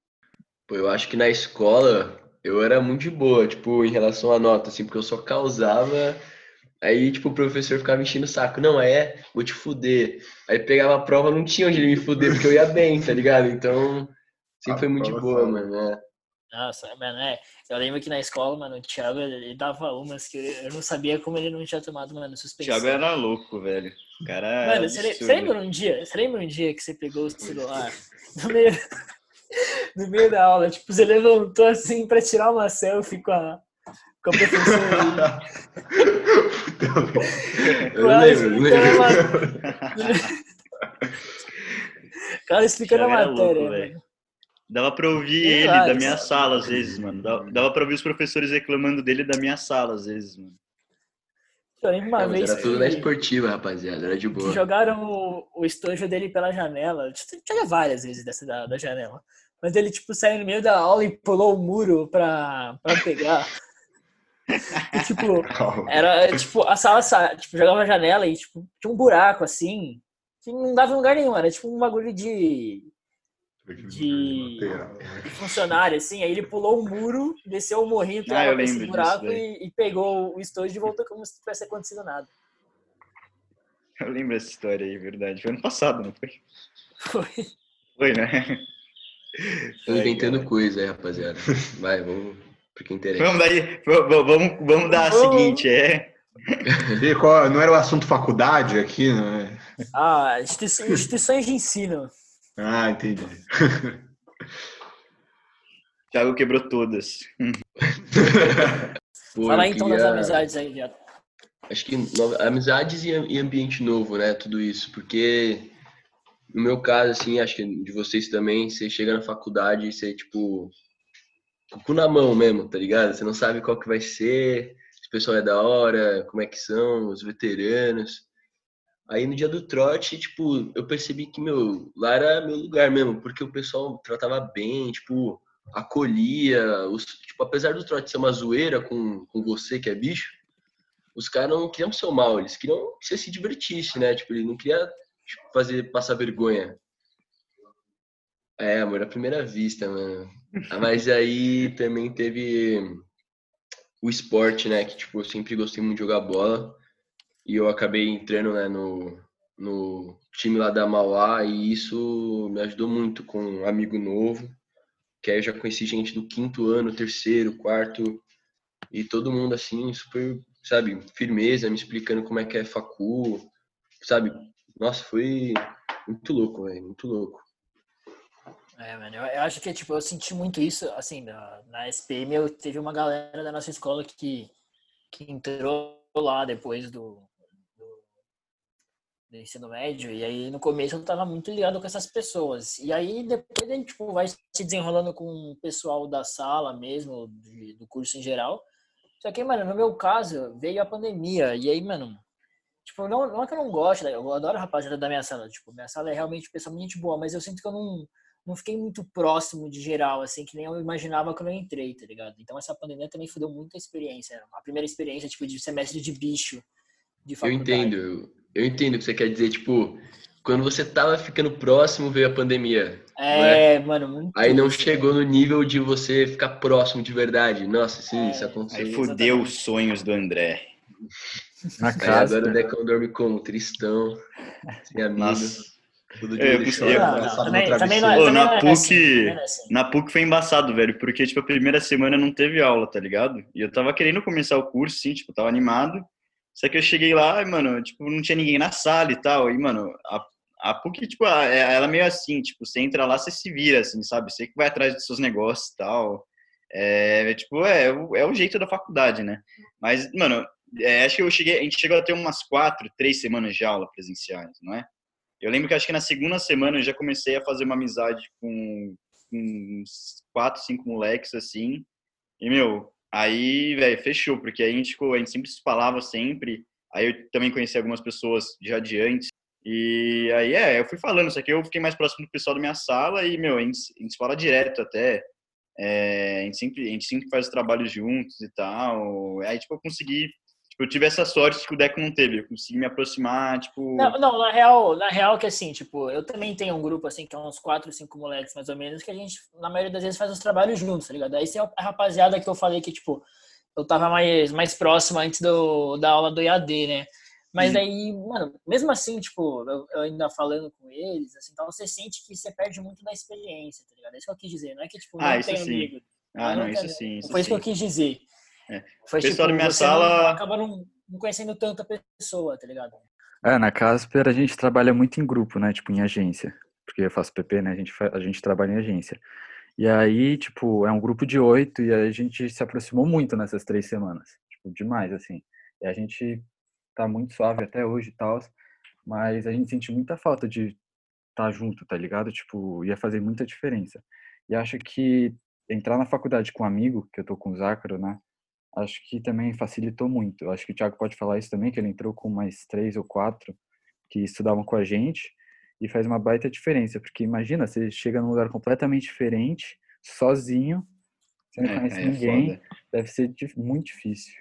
Speaker 5: Pô, eu acho que na escola eu era muito de boa, tipo, em relação à nota, assim, porque eu só causava. Aí, tipo, o professor ficava me enchendo o saco. Não, é, vou te fuder. Aí pegava a prova, não tinha onde ele me fuder, porque eu ia bem, tá ligado? Então, sempre
Speaker 3: A
Speaker 5: foi muito de boa,
Speaker 3: sabe.
Speaker 5: mano. né?
Speaker 1: Nossa, mano, é. Eu lembro que na escola, mano, o Thiago, ele dava umas que eu não sabia como ele não tinha tomado, mano,
Speaker 2: O
Speaker 1: suspensão.
Speaker 2: Thiago era louco, velho. O cara.
Speaker 1: Mano, você, le- você
Speaker 2: absurdo.
Speaker 1: lembra um dia? Você lembra um dia que você pegou o celular [LAUGHS] no meio, [LAUGHS] no meio da aula? Tipo, você levantou assim pra tirar uma selfie com a, com a Claro, explicando Cara, explicando a matéria.
Speaker 2: louco, velho.
Speaker 1: mano.
Speaker 2: Dava pra ouvir
Speaker 1: Tem
Speaker 2: ele da minha sala às vezes, mano. Dava, dava pra ouvir os professores reclamando dele da minha sala às vezes, mano.
Speaker 1: Uma
Speaker 5: mas
Speaker 1: vez
Speaker 5: era tudo na esportiva, rapaziada, era de boa.
Speaker 1: jogaram o, o estojo dele pela janela. Tinha várias vezes dessa da, da janela. Mas ele, tipo, saiu no meio da aula e pulou o muro pra, pra pegar. E, tipo, [LAUGHS] Era, tipo, a sala, sa- tipo, jogava a janela e, tipo, tinha um buraco, assim, que não dava em lugar nenhum. Era, tipo, um bagulho de, de, de funcionário, assim. Aí ele pulou o muro, desceu o morrinho que
Speaker 2: Ah,
Speaker 1: nesse buraco e, e pegou o estojo e voltou como se tivesse acontecido nada.
Speaker 2: Eu lembro dessa história aí, verdade. Foi ano passado, não foi?
Speaker 1: Foi.
Speaker 2: Foi, né?
Speaker 5: Tô inventando coisa aí, rapaziada. Vai, vamos porque interessa.
Speaker 2: Vamos daí, vamos, vamos dar a seguinte, é. [LAUGHS]
Speaker 3: E qual- não era o assunto faculdade aqui, né?
Speaker 1: Ah, instituições, [LAUGHS] instituições de ensino.
Speaker 3: Ah, entendi. [LAUGHS]
Speaker 2: Thiago quebrou todas.
Speaker 5: Pô,
Speaker 1: Fala
Speaker 5: eu
Speaker 1: então das amizades aí, viado.
Speaker 5: Acho que amizades e, e ambiente novo, né? Tudo isso. Porque no meu caso, assim, acho que de vocês também, você chega na faculdade e você, tipo, com o cu na mão mesmo, tá ligado? Você não sabe qual que vai ser, se o pessoal é da hora, como é que são, os veteranos. Aí no dia do trote, tipo, eu percebi que, meu, lá era meu lugar mesmo, porque o pessoal tratava bem, tipo, acolhia, os, tipo, apesar do trote ser uma zoeira com, com você que é bicho, os caras não queriam seu mal, eles queriam que você se divertisse, né? Tipo, ele não queria tipo, fazer passar vergonha. É, amor à primeira vista, mano. Ah, Mas aí também teve o esporte, né? Que, tipo, eu sempre gostei muito de jogar bola. E eu acabei entrando, né, no, no time lá da Mauá. E isso me ajudou muito com um amigo novo. Que aí eu já conheci gente do quinto ano, terceiro, quarto. E todo mundo, assim, super, sabe, firmeza, me explicando como é que é facu. Sabe? Nossa, foi muito louco, velho. Muito louco.
Speaker 1: É, mano, eu, eu acho que, tipo, eu senti muito isso, assim, na, na SPM eu teve uma galera da nossa escola que, que entrou lá depois do, do, do ensino médio, e aí no começo eu tava muito ligado com essas pessoas. E aí depois a gente, tipo, vai se desenrolando com o pessoal da sala mesmo, de- do curso em geral. Só que, mano, no meu caso, veio a pandemia, e aí, mano, tipo, não, não é que eu não gosto, eu adoro a rapaziada da minha sala, tipo, minha sala é realmente pessoalmente boa, mas eu sinto que eu não não fiquei muito próximo de geral, assim, que nem eu imaginava quando eu entrei, tá ligado? Então essa pandemia também fudeu muita experiência. A primeira experiência, tipo, de semestre de bicho de
Speaker 5: Eu
Speaker 1: faculdade.
Speaker 5: entendo, eu, eu entendo o que você quer dizer. Tipo, quando você tava ficando próximo, veio a pandemia.
Speaker 1: É, mano, muito
Speaker 5: Aí não
Speaker 1: isso,
Speaker 5: chegou no nível de você ficar próximo de verdade. Nossa, sim,
Speaker 1: É,
Speaker 5: isso aconteceu.
Speaker 2: Aí fudeu os sonhos do André.
Speaker 6: Na
Speaker 5: Aí
Speaker 6: casa.
Speaker 5: agora o Decão dorme como? Tristão, sem amigo.
Speaker 3: Todo
Speaker 2: É, eu
Speaker 1: Não, não, também, também não é,
Speaker 3: travesseiro.
Speaker 2: Ô,
Speaker 1: também
Speaker 2: na
Speaker 1: é
Speaker 2: PUC-
Speaker 1: assim, assim.
Speaker 2: Na PUC foi embaçado, velho, porque, tipo, a primeira semana não teve aula, tá ligado? E eu tava querendo começar o curso, sim, tipo, tava animado. Só que eu cheguei lá e, mano, tipo, não tinha ninguém na sala e tal. E, mano, a, a PUC, tipo, a- é- ela é meio assim, tipo, você entra lá, você se vira, assim, sabe? Você que vai atrás dos seus negócios e tal. É, é, tipo, é, o- é o jeito da faculdade, né? Mas, mano, é, acho que eu cheguei, a gente chegou a ter umas quatro, três semanas de aula presenciais, não é? Eu lembro que acho que na segunda semana eu já comecei a fazer uma amizade com, com uns quatro, cinco moleques, assim. E, meu, aí, velho, fechou, porque a gente, a gente sempre se falava sempre. Aí eu também conheci algumas pessoas já de antes. E aí, é, eu fui falando, só que eu fiquei mais próximo do pessoal da minha sala e, meu, a gente, a gente fala direto até. É, a, gente sempre, a gente sempre faz os trabalhos juntos e tal. Aí, tipo, eu consegui. Tipo, eu tive essa sorte que o Deco não teve. Eu consegui me aproximar, tipo.
Speaker 1: Não, não, na real, na real que assim, tipo, eu também tenho um grupo assim, que é uns quatro, cinco moleques mais ou menos, que a gente, na maioria das vezes, faz os trabalhos juntos, tá ligado? Aí tem a rapaziada que eu falei que, tipo, eu tava mais, mais próximo antes do, da aula do EAD, né? Mas
Speaker 2: Uhum.
Speaker 1: daí, mano, mesmo assim, tipo, eu, eu ainda falando com eles, assim, então você sente que você perde muito da experiência, tá ligado? É isso que eu quis dizer, não é que, tipo, não
Speaker 2: Ah, isso
Speaker 1: tem
Speaker 2: sim.
Speaker 1: amigo.
Speaker 2: Ah,
Speaker 1: não
Speaker 2: não, isso sim. Isso
Speaker 1: Foi isso que eu
Speaker 2: sim.
Speaker 1: quis dizer.
Speaker 2: É.
Speaker 1: Foi,
Speaker 2: Pessoal da minha
Speaker 1: não-
Speaker 2: sala-
Speaker 1: acaba não, não conhecendo tanta pessoa, tá ligado?
Speaker 6: É, na Casper a gente trabalha muito em grupo, né? Tipo, em agência. Porque eu faço PP, né? A gente, a gente trabalha em agência. E aí, tipo, é um grupo de oito e a gente se aproximou muito nessas três semanas. Tipo, demais, assim. E a gente tá muito suave até hoje e tal. Mas a gente sente muita falta de estar junto, tá ligado? Tipo, ia fazer muita diferença. E acho que entrar na faculdade com um amigo, que eu tô com o Zácaro, né? Acho que também facilitou muito. Eu Acho que o Thiago pode falar isso também, que ele entrou com mais três ou quatro que estudavam com a gente e faz uma baita diferença, porque imagina, você chega num lugar completamente diferente, sozinho, você não
Speaker 2: É,
Speaker 6: conhece
Speaker 2: é
Speaker 6: ninguém,
Speaker 2: foda.
Speaker 6: deve ser muito difícil.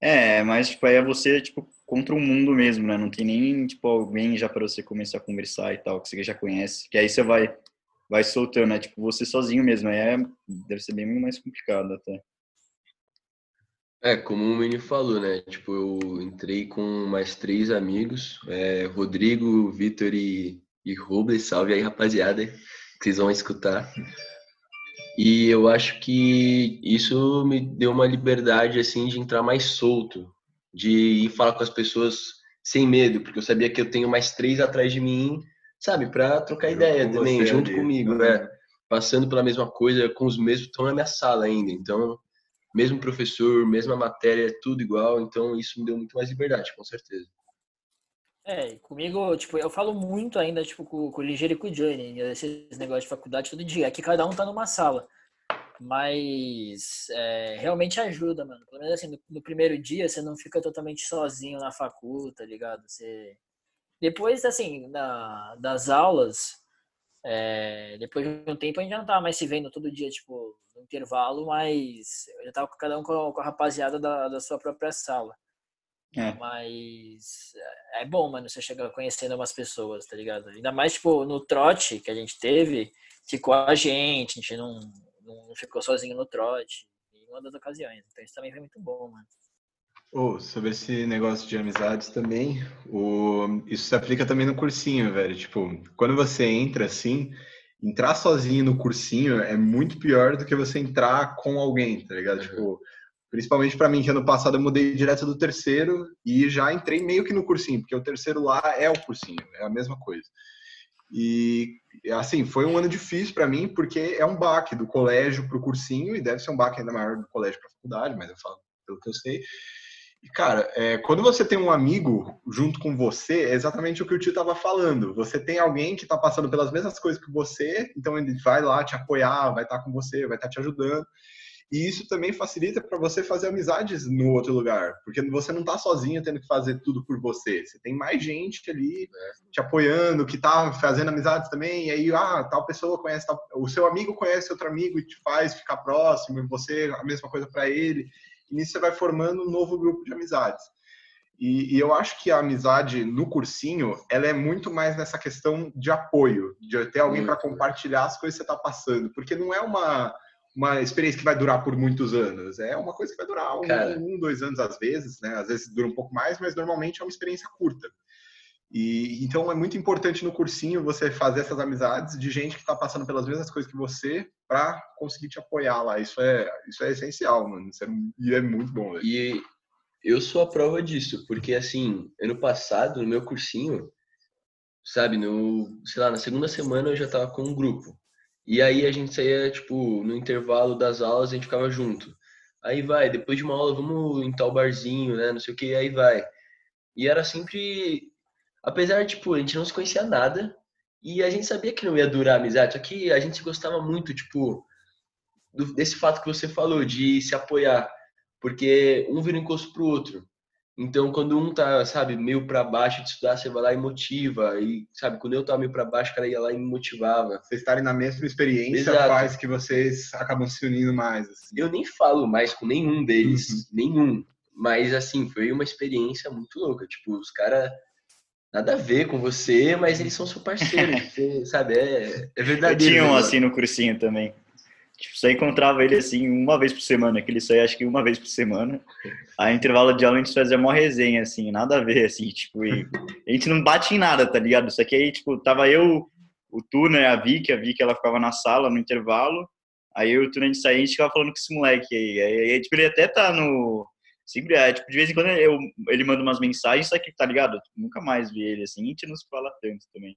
Speaker 2: É, mas tipo, aí é você, tipo, contra o mundo mesmo, né? Não tem nem, tipo, alguém já para você começar a conversar e tal, que você já conhece. Que aí você vai, vai soltando, né? Tipo, você sozinho mesmo. Aí é, deve ser bem mais complicado até.
Speaker 5: É, como o Mini falou, né? Tipo, eu entrei com mais três amigos, é, Rodrigo, Vitor e, e Robles, salve aí, rapaziada, que vocês vão escutar. E eu acho que isso me deu uma liberdade, assim, de entrar mais solto, de ir falar com as pessoas sem medo, porque eu sabia que eu tenho mais três atrás de mim, sabe? Pra trocar
Speaker 3: Junto
Speaker 5: ideia também, junto
Speaker 3: ali.
Speaker 5: comigo, né? Passando pela mesma coisa, com os mesmos, estão na minha sala ainda, então mesmo professor, mesma matéria, tudo igual, então isso me deu muito mais liberdade, com certeza.
Speaker 1: É, comigo, tipo, eu falo muito ainda, tipo, com, com o Ligeiro e com o Johnny, esses negócios de faculdade todo dia. Aqui cada um tá numa sala. Mas é, realmente ajuda, mano. Pelo menos assim, no, no primeiro dia você não fica totalmente sozinho na facu, tá ligado? Você... Depois, assim, da, das aulas, é, depois de um tempo a gente já não tava mais se vendo todo dia, tipo, no intervalo, mas eu já tava com cada um com a, rapaziada da, da sua própria sala.
Speaker 2: É.
Speaker 1: Mas é bom, mano, você chegar conhecendo umas pessoas, tá ligado? Ainda mais, tipo, no trote que a gente teve, ficou a gente, a gente não, não ficou sozinho no trote, em uma das ocasiões. Então isso também foi muito bom, mano.
Speaker 3: Oh, sobre esse negócio de amizades também, o... isso se aplica também no cursinho, velho. Tipo, quando você entra assim, entrar sozinho no cursinho é muito pior do que você entrar com alguém, tá ligado?
Speaker 5: Uhum.
Speaker 3: Tipo, principalmente pra mim, que ano passado eu mudei direto do terceiro e já entrei meio que no cursinho, porque o terceiro lá é o cursinho, é a mesma coisa. E assim, foi um ano difícil pra mim, porque é um baque do colégio pro cursinho e deve ser um baque ainda maior do colégio pra faculdade, mas eu falo pelo que eu sei. E, cara, é, quando você tem um amigo junto com você, é exatamente o que o tio estava falando. Você tem alguém que está passando pelas mesmas coisas que você, então ele vai lá te apoiar, vai estar com você, vai estar te ajudando. E isso também facilita para você fazer amizades no outro lugar, porque você não está sozinho tendo que fazer tudo por você. Você tem mais gente ali te apoiando, que está fazendo amizades também. E aí, ah, tal pessoa conhece, tal... o seu amigo conhece outro amigo e te faz ficar próximo, e você a mesma coisa para ele. E nisso você vai formando um novo grupo de amizades. E, e, eu acho que a amizade no cursinho, ela é muito mais nessa questão de apoio, de ter alguém para compartilhar as coisas que você está passando, porque não é uma uma experiência que vai durar por muitos anos. É uma coisa que vai durar um, um, dois anos às vezes, né? Às vezes dura um pouco mais, mas normalmente é uma experiência curta. E então é muito importante no cursinho você fazer essas amizades de gente que está passando pelas mesmas coisas que você para conseguir te apoiar lá. Isso é isso é essencial, mano. Isso é, e é muito bom.
Speaker 5: E eu sou a prova disso, porque assim, ano passado, no meu cursinho, sabe, no, sei lá, na segunda semana eu já tava com um grupo. E aí a gente saía, tipo, no intervalo das aulas a gente ficava junto. Aí vai, depois de uma aula, vamos em tal barzinho, né, não sei o que, aí vai. E era sempre, apesar, tipo, a gente não se conhecia nada, e a gente sabia que não ia durar a amizade, só que a gente gostava muito, tipo, do- desse fato que você falou, de se apoiar porque um vira um encosto pro outro. Então, quando um tá, sabe, meio para baixo de estudar, você vai lá e motiva. E, sabe, quando eu tava meio para baixo, o cara ia lá e me motivava.
Speaker 3: Vocês estarem na mesma experiência
Speaker 5: Exato.
Speaker 3: faz que vocês acabam se unindo mais. assim.
Speaker 5: Eu nem falo mais com nenhum deles, nenhum. Mas, assim, foi uma experiência muito louca. Tipo, os caras, nada a ver com você, mas eles são seu parceiro. [LAUGHS] você, sabe, é, é
Speaker 2: Eu
Speaker 5: verdadeiro.
Speaker 2: tinha um
Speaker 5: né,
Speaker 2: assim no cursinho também. Tipo, só encontrava ele assim uma vez por semana, que ele só ia acho que uma vez por semana. Aí, intervalo de aula, a gente fazia uma resenha, assim, nada a ver, assim, tipo, e a gente não bate em nada, tá ligado? Só que aí, tipo, tava eu, o Tuna e a Vicky, a Vicky, ela ficava na sala, no intervalo. Aí eu e o Tuna, a gente saía a gente ficava falando com esse moleque aí. Aí, aí, tipo, ele até tá no... Sempre, é, tipo, de vez em quando eu, ele manda umas mensagens, só que, tá ligado? Nunca mais vi ele, assim, a gente não se fala tanto também.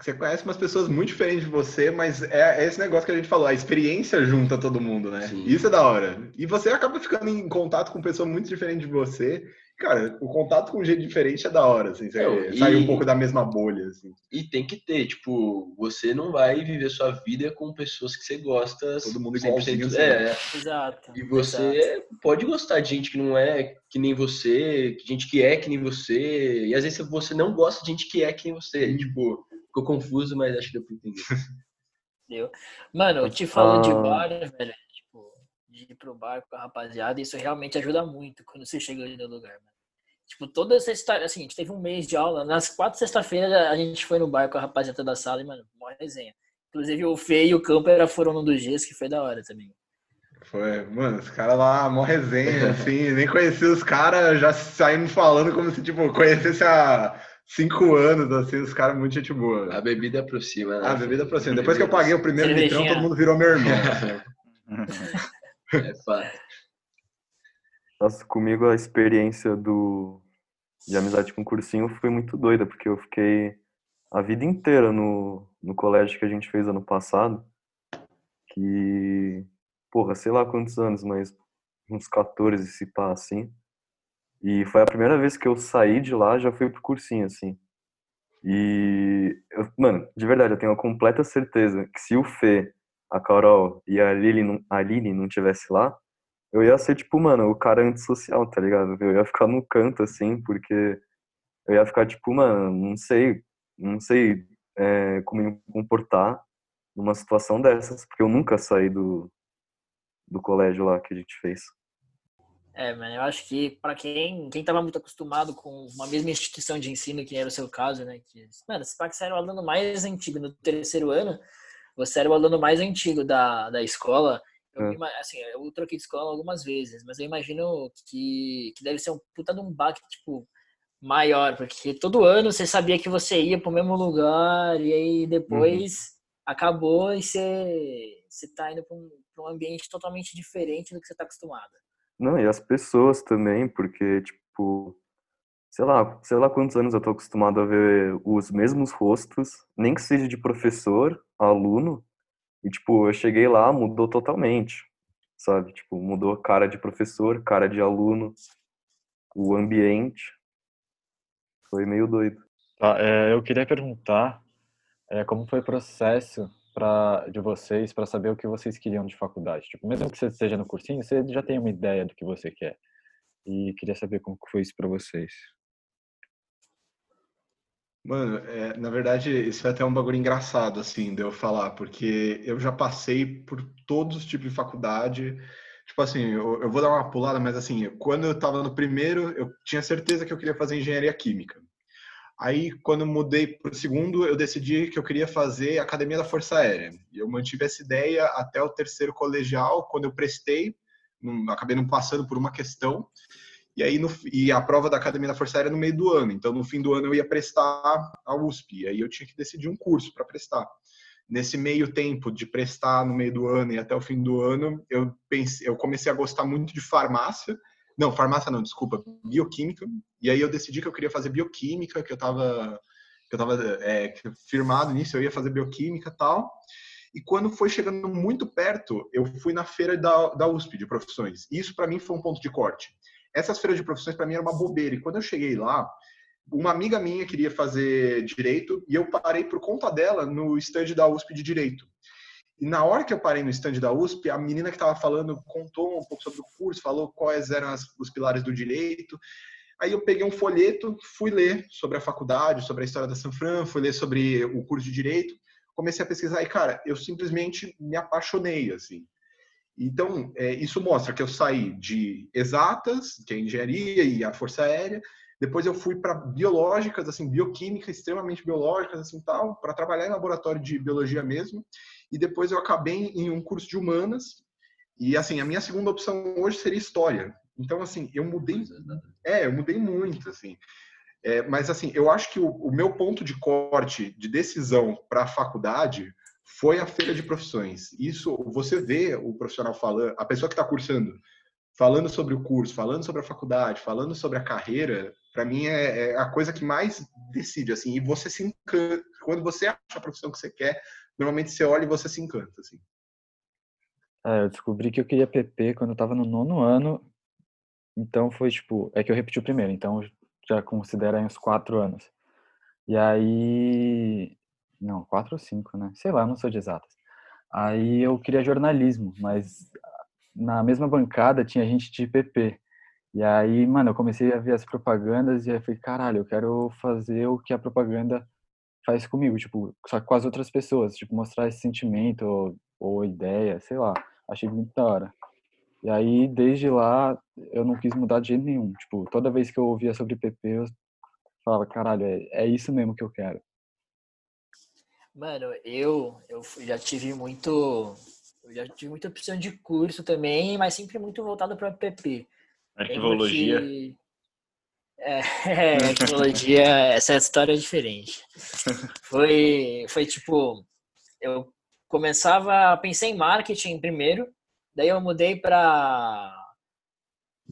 Speaker 3: Você conhece umas pessoas muito diferentes de você, mas é, é esse negócio que a gente falou, a experiência junta todo mundo, né?
Speaker 5: Sim.
Speaker 3: Isso é da hora. E você acaba ficando em contato com pessoas muito diferentes de você. Cara, o contato com jeito diferente é da hora, assim, você
Speaker 5: Não, e-
Speaker 3: sair um pouco da mesma bolha, assim.
Speaker 5: E tem que ter, tipo, você não vai viver sua vida com pessoas que você gosta
Speaker 3: Todo mundo
Speaker 5: 100%.
Speaker 3: igualzinho, assim.
Speaker 5: É, é.
Speaker 1: Exato.
Speaker 5: E você pode gostar de gente que não é que nem você, que gente que é que nem você, e às vezes você não gosta de gente que é que nem você. Tipo, ficou confuso, mas acho que deu pra entender. [LAUGHS]
Speaker 1: Deu. Mano, eu te falo de
Speaker 4: Ah.
Speaker 1: bar, velho. Tipo, de ir pro bar com a rapaziada, isso realmente ajuda muito quando você chega ali no lugar, mano. Tipo, toda sexta, assim, a gente teve um mês de aula. Nas quatro sexta-feiras a gente foi no bar com a rapaziada da sala e, mano, mó resenha. Inclusive o Fê e o Camper foram num dos dias que foi da hora também.
Speaker 3: Foi, mano, os caras lá, mó resenha, assim, nem conhecia os caras, já saímos falando como se, tipo, conhecesse há cinco anos, assim, os caras muito gente boa.
Speaker 5: A bebida aproxima, né?
Speaker 3: Ah, bebida pra cima. Depois que eu paguei o primeiro litrão, todo mundo virou meu irmão. assim. [LAUGHS]
Speaker 5: É fato.
Speaker 4: Nossa, comigo a experiência do de amizade com cursinho foi muito doida, porque eu fiquei a vida inteira no, no colégio que a gente fez ano passado, que, porra, sei lá quantos anos, mas uns 14, se pá, assim. E foi a primeira vez que eu saí de lá, já fui pro cursinho, assim. E, eu- mano, de verdade, eu tenho a completa certeza que se o Fê, a Carol e a Lili não, a Lili não tivesse lá, eu ia ser, tipo, mano, o cara antissocial, tá ligado? Eu ia ficar no canto, assim, porque eu ia ficar, tipo, mano, não sei, não sei é, como me comportar numa situação dessas, porque eu nunca saí do, do colégio lá que a gente fez.
Speaker 1: É, mano, eu acho que pra quem, quem tava muito acostumado com uma mesma instituição de ensino, que era o seu caso, né? Que, mano, fala que você era o aluno mais antigo no terceiro ano, você era o aluno mais antigo da, da escola. Eu,
Speaker 4: É.
Speaker 1: assim, eu troquei de escola algumas vezes, mas eu imagino que, que deve ser um puta de um baque, tipo, maior, porque todo ano você sabia que você ia pro mesmo lugar, e aí depois acabou e você, você tá indo pra um, pra um ambiente totalmente diferente do que você tá acostumado.
Speaker 4: Não, e as pessoas também, porque, tipo, sei lá, sei lá quantos anos eu tô acostumado a ver os mesmos rostos, nem que seja de professor, aluno, e, tipo, eu cheguei lá, mudou totalmente, sabe? Tipo, mudou cara de professor, cara de aluno, o ambiente. Foi meio doido.
Speaker 6: Tá, é, eu queria perguntar é, como foi o processo de vocês para saber o que vocês queriam de faculdade. Tipo, mesmo que você esteja no cursinho, você já tem uma ideia do que você quer. E queria saber como foi isso para vocês.
Speaker 3: Mano, é, na verdade, isso é até um bagulho engraçado, assim, de eu falar, porque eu já passei por todos os tipos de faculdade. Tipo assim, eu, eu vou dar uma pulada, mas assim, quando eu tava no primeiro, eu tinha certeza que eu queria fazer engenharia química. Aí, quando mudei para o segundo, eu decidi que eu queria fazer Academia da Força Aérea. E eu mantive essa ideia até o terceiro colegial, quando eu prestei, não, acabei não passando por uma questão. E aí, no, e a prova da Academia da Força Aérea no meio do ano. Então, no fim do ano, eu ia prestar a USP. E aí, eu tinha que decidir um curso para prestar. Nesse meio tempo de prestar no meio do ano e até o fim do ano, eu, pensei, eu comecei a gostar muito de farmácia não, farmácia não, desculpa, bioquímica. E aí eu decidi que eu queria fazer bioquímica, que eu estava que eu tava é, firmado nisso, eu ia fazer bioquímica e tal. E quando foi chegando muito perto, eu fui na feira da, da USP de profissões. Isso para mim foi um ponto de corte. Essas feiras de profissões para mim era uma bobeira. E quando eu cheguei lá, uma amiga minha queria fazer direito e eu parei por conta dela no estande da USP de direito. E na hora que eu parei no stand da USP, a menina que estava falando contou um pouco sobre o curso, falou quais eram as, os pilares do direito. Aí eu peguei um folheto, fui ler sobre a faculdade, sobre a história da Sanfran, fui ler sobre o curso de direito, comecei a pesquisar e cara, eu simplesmente me apaixonei assim. Então é, isso mostra que eu saí de exatas, que é engenharia e a força aérea, depois eu fui para biológicas, assim, bioquímica, extremamente biológicas, assim, tal, para trabalhar em laboratório de biologia mesmo e depois eu acabei em um curso de humanas. E assim, a minha segunda opção hoje seria história. Então, assim, eu mudei. É, eu mudei muito, assim. É, mas, assim, eu acho que o, o meu ponto de corte, de decisão para a faculdade, foi a feira de profissões. Isso, você vê o profissional falando, a pessoa que está cursando, falando sobre o curso, falando sobre a faculdade, falando sobre a carreira, para mim é, é, a coisa que mais decide, assim. E você se encanta, quando você acha a profissão que você quer, normalmente você olha e você se encanta, assim.
Speaker 6: É, eu descobri que eu queria PP quando eu tava no nono ano, então foi tipo, é que eu repeti o primeiro, então já considera uns quatro anos. E aí, não, quatro ou cinco, né? Sei lá, não sou de exatas. Aí eu queria jornalismo, mas na mesma bancada tinha gente de PP. E aí, mano, eu comecei a ver as propagandas e aí falei, caralho, eu quero fazer o que a propaganda faz comigo, tipo, só com as outras pessoas, tipo, mostrar esse sentimento ou, ou ideia, sei lá. Achei muito da hora. E aí, desde lá, eu não quis mudar de jeito nenhum. Tipo, toda vez que eu ouvia sobre PP, eu falava, caralho, é, é isso mesmo que eu quero.
Speaker 1: Mano, eu, eu já tive muito. Eu já tive muita opção de curso também, mas sempre muito voltado para PP.
Speaker 2: Arquivologia. Que...
Speaker 1: É, [LAUGHS] é tecnologia, essa história é diferente. Foi, foi tipo, eu começava a pensar em marketing primeiro, daí eu mudei para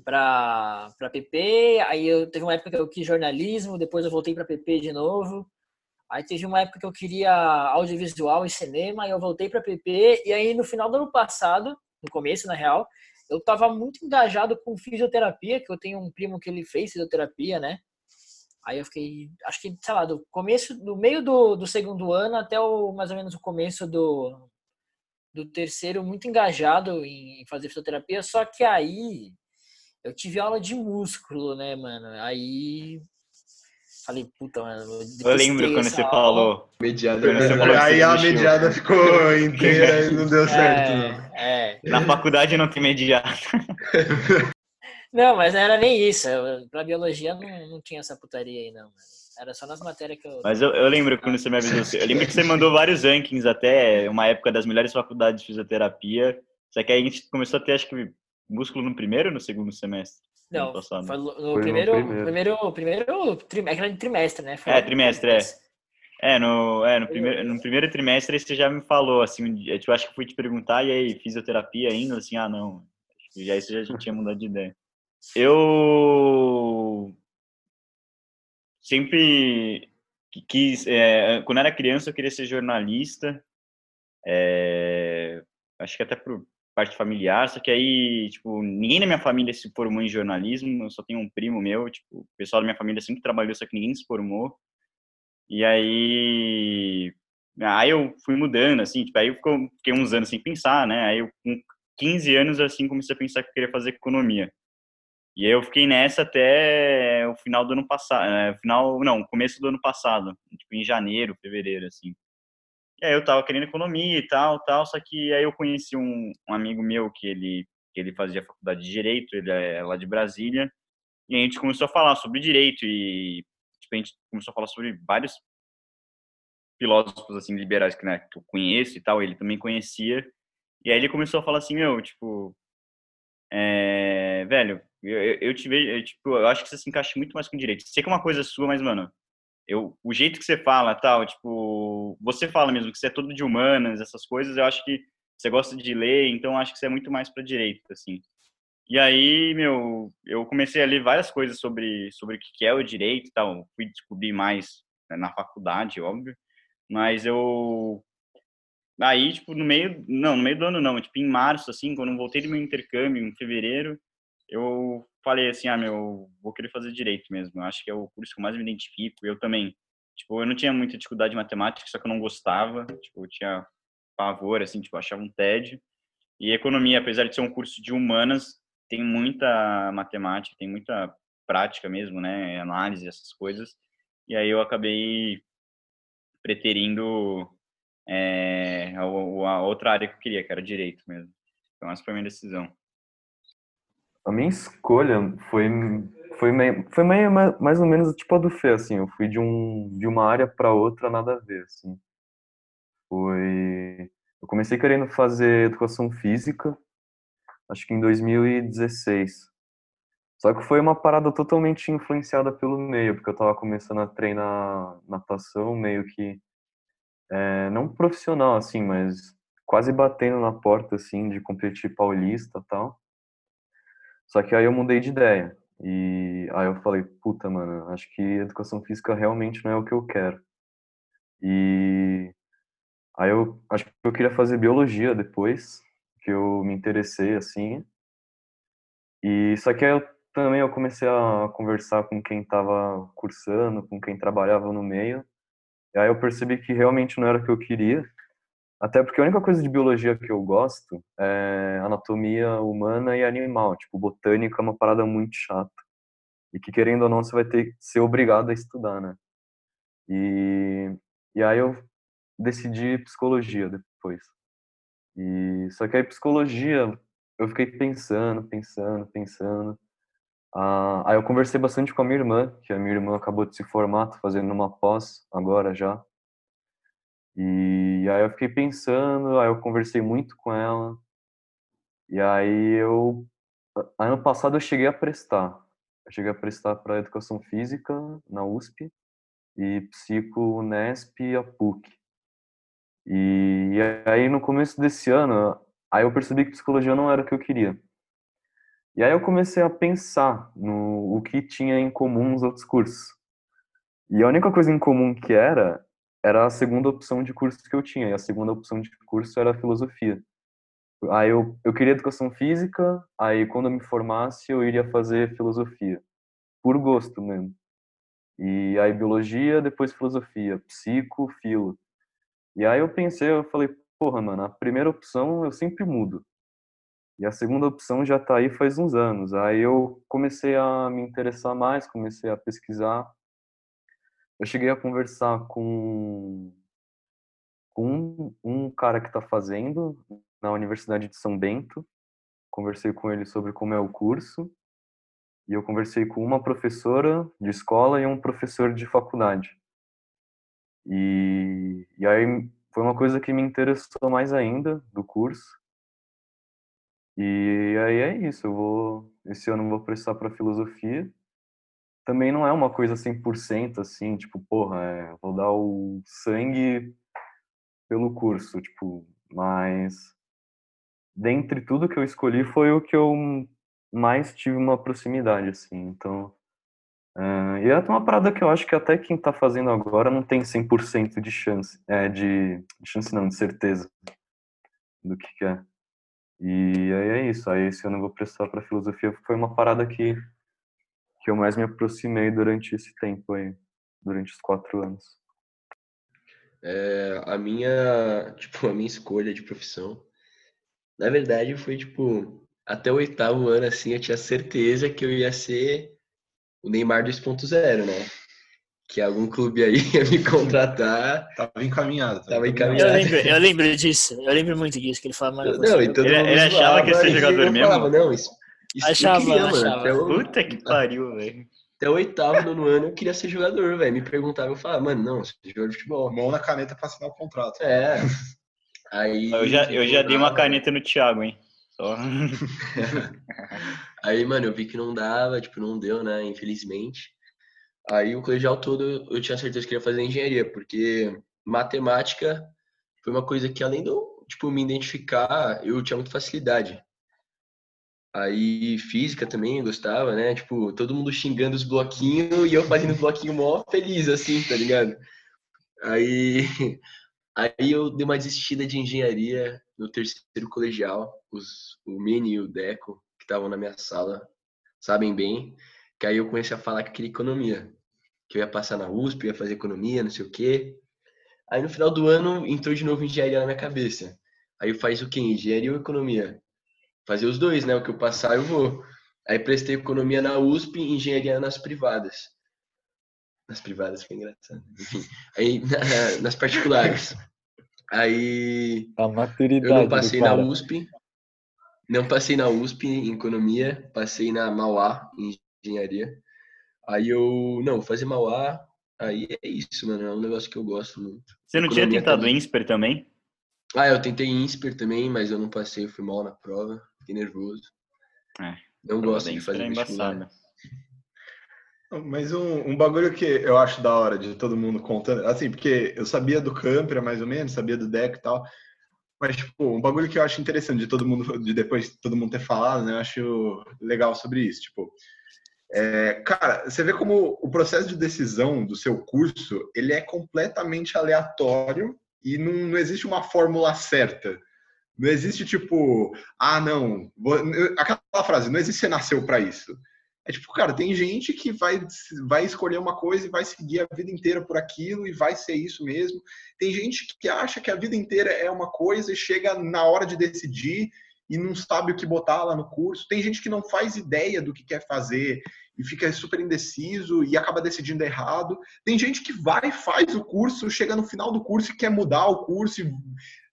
Speaker 1: para para PP, aí eu teve uma época que eu quis jornalismo, depois eu voltei para PP de novo. Aí teve uma época que eu queria audiovisual e cinema, aí eu voltei para PP e aí no final do ano passado, no começo na real, eu estava muito engajado com fisioterapia, que eu tenho um primo que ele fez fisioterapia, né? Aí eu fiquei, acho que, sei lá, do começo, do meio do, do segundo ano até o mais ou menos o começo do, do terceiro, muito engajado em fazer fisioterapia. Só que aí eu tive aula de músculo, né, mano? Aí Falei, puta, mano.
Speaker 2: Eu lembro quando você aula, falou.
Speaker 3: Mediada. Você falou aí a mediada ficou inteira e não deu [LAUGHS] certo.
Speaker 1: É,
Speaker 2: é. Na faculdade não tem mediada. [LAUGHS]
Speaker 1: Não, mas não era nem isso. Pra biologia não, não tinha essa putaria aí, não. Mano. Era só nas matérias que eu.
Speaker 2: Mas eu, eu lembro quando você me avisou. Eu lembro que você [LAUGHS] mandou vários rankings até uma época das melhores faculdades de fisioterapia. Só que aí a gente começou a ter, acho que, músculo no primeiro ou no segundo semestre?
Speaker 1: Não, foi no, foi primeiro, no primeiro. primeiro, primeiro trimestre, é trimestre, né? Foi
Speaker 2: é, trimestre, é. É, no, é no, primeiro, no primeiro trimestre você já me falou, assim, eu tipo, acho que fui te perguntar, e aí, fisioterapia ainda? Assim, ah, não, já isso já tinha mudado de ideia. Eu sempre quis, é, quando era criança eu queria ser jornalista, é, acho que até por, parte familiar, só que aí, tipo, ninguém na minha família se formou em jornalismo, eu só tenho um primo meu, tipo, o pessoal da minha família sempre trabalhou, só que ninguém se formou. E aí, aí eu fui mudando, assim, tipo, aí eu fiquei uns anos sem pensar, né? Aí eu, com 15 anos, assim, comecei a pensar que eu queria fazer economia. E aí eu fiquei nessa até o final do ano passado, é, final, não, começo do ano passado, tipo, em janeiro, fevereiro, assim. E aí eu tava querendo economia e tal, tal, só que aí eu conheci um, um amigo meu que ele, que ele fazia faculdade de Direito, ele é lá de Brasília, e a gente começou a falar sobre direito e, tipo, a gente começou a falar sobre vários filósofos, assim, liberais que, né, que eu conheço e tal, ele também conhecia, e aí ele começou a falar assim, meu, tipo, é, velho, eu, eu, eu te vejo, eu, tipo, eu acho que você se encaixa muito mais com direito. Sei que é uma coisa sua, mas, mano, eu, o jeito que você fala, tal, tipo, você fala mesmo que você é todo de humanas, essas coisas, eu acho que você gosta de ler, então acho que você é muito mais para direito, assim. E aí, meu, eu comecei a ler várias coisas sobre sobre o que é o direito, tal, fui descobrir mais né, na faculdade, óbvio, mas eu aí, tipo, no meio, não, no meio do ano não, tipo, em março assim, quando eu voltei do meu intercâmbio em fevereiro, eu falei assim, ah, meu, vou querer fazer direito mesmo. Eu acho que é o curso que eu mais me identifico. Eu também, tipo, eu não tinha muita dificuldade de matemática, só que eu não gostava, tipo, eu tinha pavor, assim, tipo, achava um tédio. E economia, apesar de ser um curso de humanas, tem muita matemática, tem muita prática mesmo, né, análise, essas coisas. E aí eu acabei preterindo é, a, a outra área que eu queria, que era direito mesmo. Então essa foi a minha decisão.
Speaker 4: A minha escolha foi foi meio, foi meio mais ou menos tipo a do Fê, assim, eu fui de um de uma área para outra nada a ver, assim. Foi eu comecei querendo fazer educação física, acho que em 2016. Só que foi uma parada totalmente influenciada pelo meio, porque eu tava começando a treinar natação, meio que é, não profissional assim, mas quase batendo na porta assim de competir paulista, tal. Só que aí eu mudei de ideia. E aí eu falei, puta, mano, acho que educação física realmente não é o que eu quero. E aí eu acho que eu queria fazer biologia depois, que eu me interessei assim. E só que aí eu também eu comecei a conversar com quem estava cursando, com quem trabalhava no meio. E aí eu percebi que realmente não era o que eu queria. Até porque a única coisa de biologia que eu gosto é anatomia humana e animal. Tipo, botânica é uma parada muito chata. E que, querendo ou não, você vai ter ser obrigado a estudar, né? E, e aí eu decidi psicologia depois. E, só que aí psicologia, eu fiquei pensando, pensando, pensando. Ah, aí eu conversei bastante com a minha irmã, que a minha irmã acabou de se formar, tô fazendo uma pós agora já. E aí eu fiquei pensando, aí eu conversei muito com ela. E aí eu ano passado eu cheguei a prestar. Eu cheguei a prestar para educação física na USP e psico Nesp e a PUC. E, e aí no começo desse ano, aí eu percebi que psicologia não era o que eu queria. E aí eu comecei a pensar no o que tinha em comum nos outros cursos. E a única coisa em comum que era era a segunda opção de curso que eu tinha, e a segunda opção de curso era filosofia. Aí eu, eu queria educação física, aí quando eu me formasse eu iria fazer filosofia, por gosto mesmo. E aí biologia, depois filosofia, psico, filo. E aí eu pensei, eu falei, porra, mano, a primeira opção eu sempre mudo. E a segunda opção já tá aí faz uns anos. Aí eu comecei a me interessar mais, comecei a pesquisar eu cheguei a conversar com, com um, cara que está fazendo na Universidade de São Bento. Conversei com ele sobre como é o curso. E eu conversei com uma professora de escola e um professor de faculdade. E, e aí foi uma coisa que me interessou mais ainda do curso. E aí é isso, eu vou esse ano eu vou prestar para filosofia também não é uma coisa 100% assim, tipo, porra, é, vou dar o sangue pelo curso, tipo, mas dentre tudo que eu escolhi foi o que eu mais tive uma proximidade, assim, então... Uh, e é uma parada que eu acho que até quem tá fazendo agora não tem 100% de chance, é, de, de chance não, de certeza do que, que é. E aí é isso, aí esse ano eu vou prestar para filosofia, foi uma parada que que eu mais me aproximei durante esse tempo aí, durante os quatro anos?
Speaker 5: É, a minha, [LAUGHS] tipo, a minha escolha de profissão, na verdade, foi tipo até o oitavo ano assim, eu tinha certeza que eu ia ser o Neymar 2.0, né? Que algum clube aí [LAUGHS] ia me contratar.
Speaker 3: Tava encaminhado.
Speaker 5: Tava, tava encaminhado.
Speaker 1: Eu lembro, eu lembro disso. Eu lembro muito disso, que ele falava.
Speaker 5: Não, então
Speaker 2: ele, ele achava que ia ser jogador mesmo.
Speaker 5: Falava, não, isso
Speaker 1: Achava, queria, achava.
Speaker 2: Mano, Puta que [LAUGHS] pariu, velho.
Speaker 5: até o oitavo, no ano, eu queria ser jogador, velho. Me perguntava, eu falava, mano, não, você é jogador de futebol.
Speaker 3: Mão na caneta pra assinar o contrato.
Speaker 5: É. Aí.
Speaker 2: Eu já, eu já dei uma caneta no Thiago, hein? Só. [LAUGHS]
Speaker 5: Aí, mano, eu vi que não dava, tipo, não deu, né? Infelizmente. Aí o colegial todo eu tinha certeza que ia fazer engenharia, porque matemática foi uma coisa que além do, tipo, me identificar, eu tinha muita facilidade. Aí física também eu gostava, né? Tipo, todo mundo xingando os bloquinhos e eu fazendo bloquinho mó feliz, assim, tá ligado? Aí, [LAUGHS] aí eu dei uma desistida de engenharia no terceiro colegial. Os, o Mini e o Deco, que estavam na minha sala, sabem bem. Que aí eu comecei a falar que queria economia. Que eu ia passar na USP, ia fazer economia, não sei o quê. Aí no final do ano entrou de novo engenharia na minha cabeça. Aí eu faz o quê? Engenharia ou economia? Fazer os dois, né? O que eu passar, eu vou. Aí prestei economia na USP e engenharia nas privadas. Nas privadas foi engraçado. Enfim, [LAUGHS] aí na, nas particulares. Aí
Speaker 6: A maturidade.
Speaker 5: eu não passei na. USP. Não passei na USP em economia, passei na Mauá em engenharia. Aí eu, não, fazer Mauá, aí é isso, mano, é um negócio que eu gosto muito.
Speaker 2: Você não tinha
Speaker 5: Economia
Speaker 2: tentado
Speaker 5: também.
Speaker 2: INSPER também?
Speaker 5: Ah, eu tentei INSPER também, mas eu não passei, fui mal na prova, fiquei nervoso.
Speaker 2: É,
Speaker 5: Não gosto de fazer vestibular.
Speaker 2: embaçada.
Speaker 3: Mas um, um bagulho que eu acho da hora de todo mundo contando, assim, porque eu sabia do Campera mais ou menos, sabia do Deco e tal, mas, tipo, um bagulho que eu acho interessante de todo mundo, de depois de todo mundo ter falado, né, eu acho legal sobre isso, tipo, é, cara, você vê como o processo de decisão do seu curso, ele é completamente aleatório e não, não existe uma fórmula certa. Não existe, tipo, ah, não, vou- aquela frase, não existe você nasceu para isso. É tipo, cara, tem gente que vai, vai escolher uma coisa e vai seguir a vida inteira por aquilo e vai ser isso mesmo. Tem gente que acha que a vida inteira é uma coisa e chega na hora de decidir e não sabe o que botar lá no curso. Tem gente que não faz ideia do que quer fazer e fica super indeciso e acaba decidindo errado. Tem gente que vai, faz o curso, chega no final do curso e quer mudar o curso e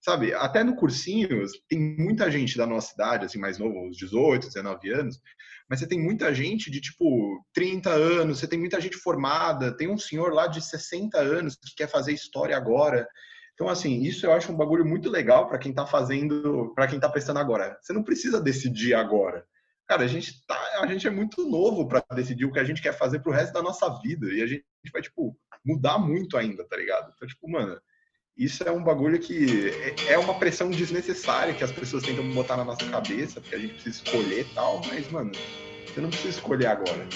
Speaker 3: sabe, até no cursinho, tem muita gente da nossa idade, assim, mais novo, uns 18, 19 anos, mas você tem muita gente de, tipo, 30 anos, você tem muita gente formada, tem um senhor lá de 60 anos que quer fazer história agora. Então, assim, isso eu acho um bagulho muito legal para quem tá fazendo, para quem tá prestando agora. Você não precisa decidir agora. Cara, a gente, tá, a gente é muito novo para decidir o que a gente quer fazer pro resto da nossa vida. E a gente vai, tipo, mudar muito ainda, tá ligado? Então, tipo, mano, isso é um bagulho que é- é uma pressão desnecessária que as pessoas tentam botar na nossa cabeça, porque a gente precisa escolher e tal, mas, mano, você não precisa escolher agora.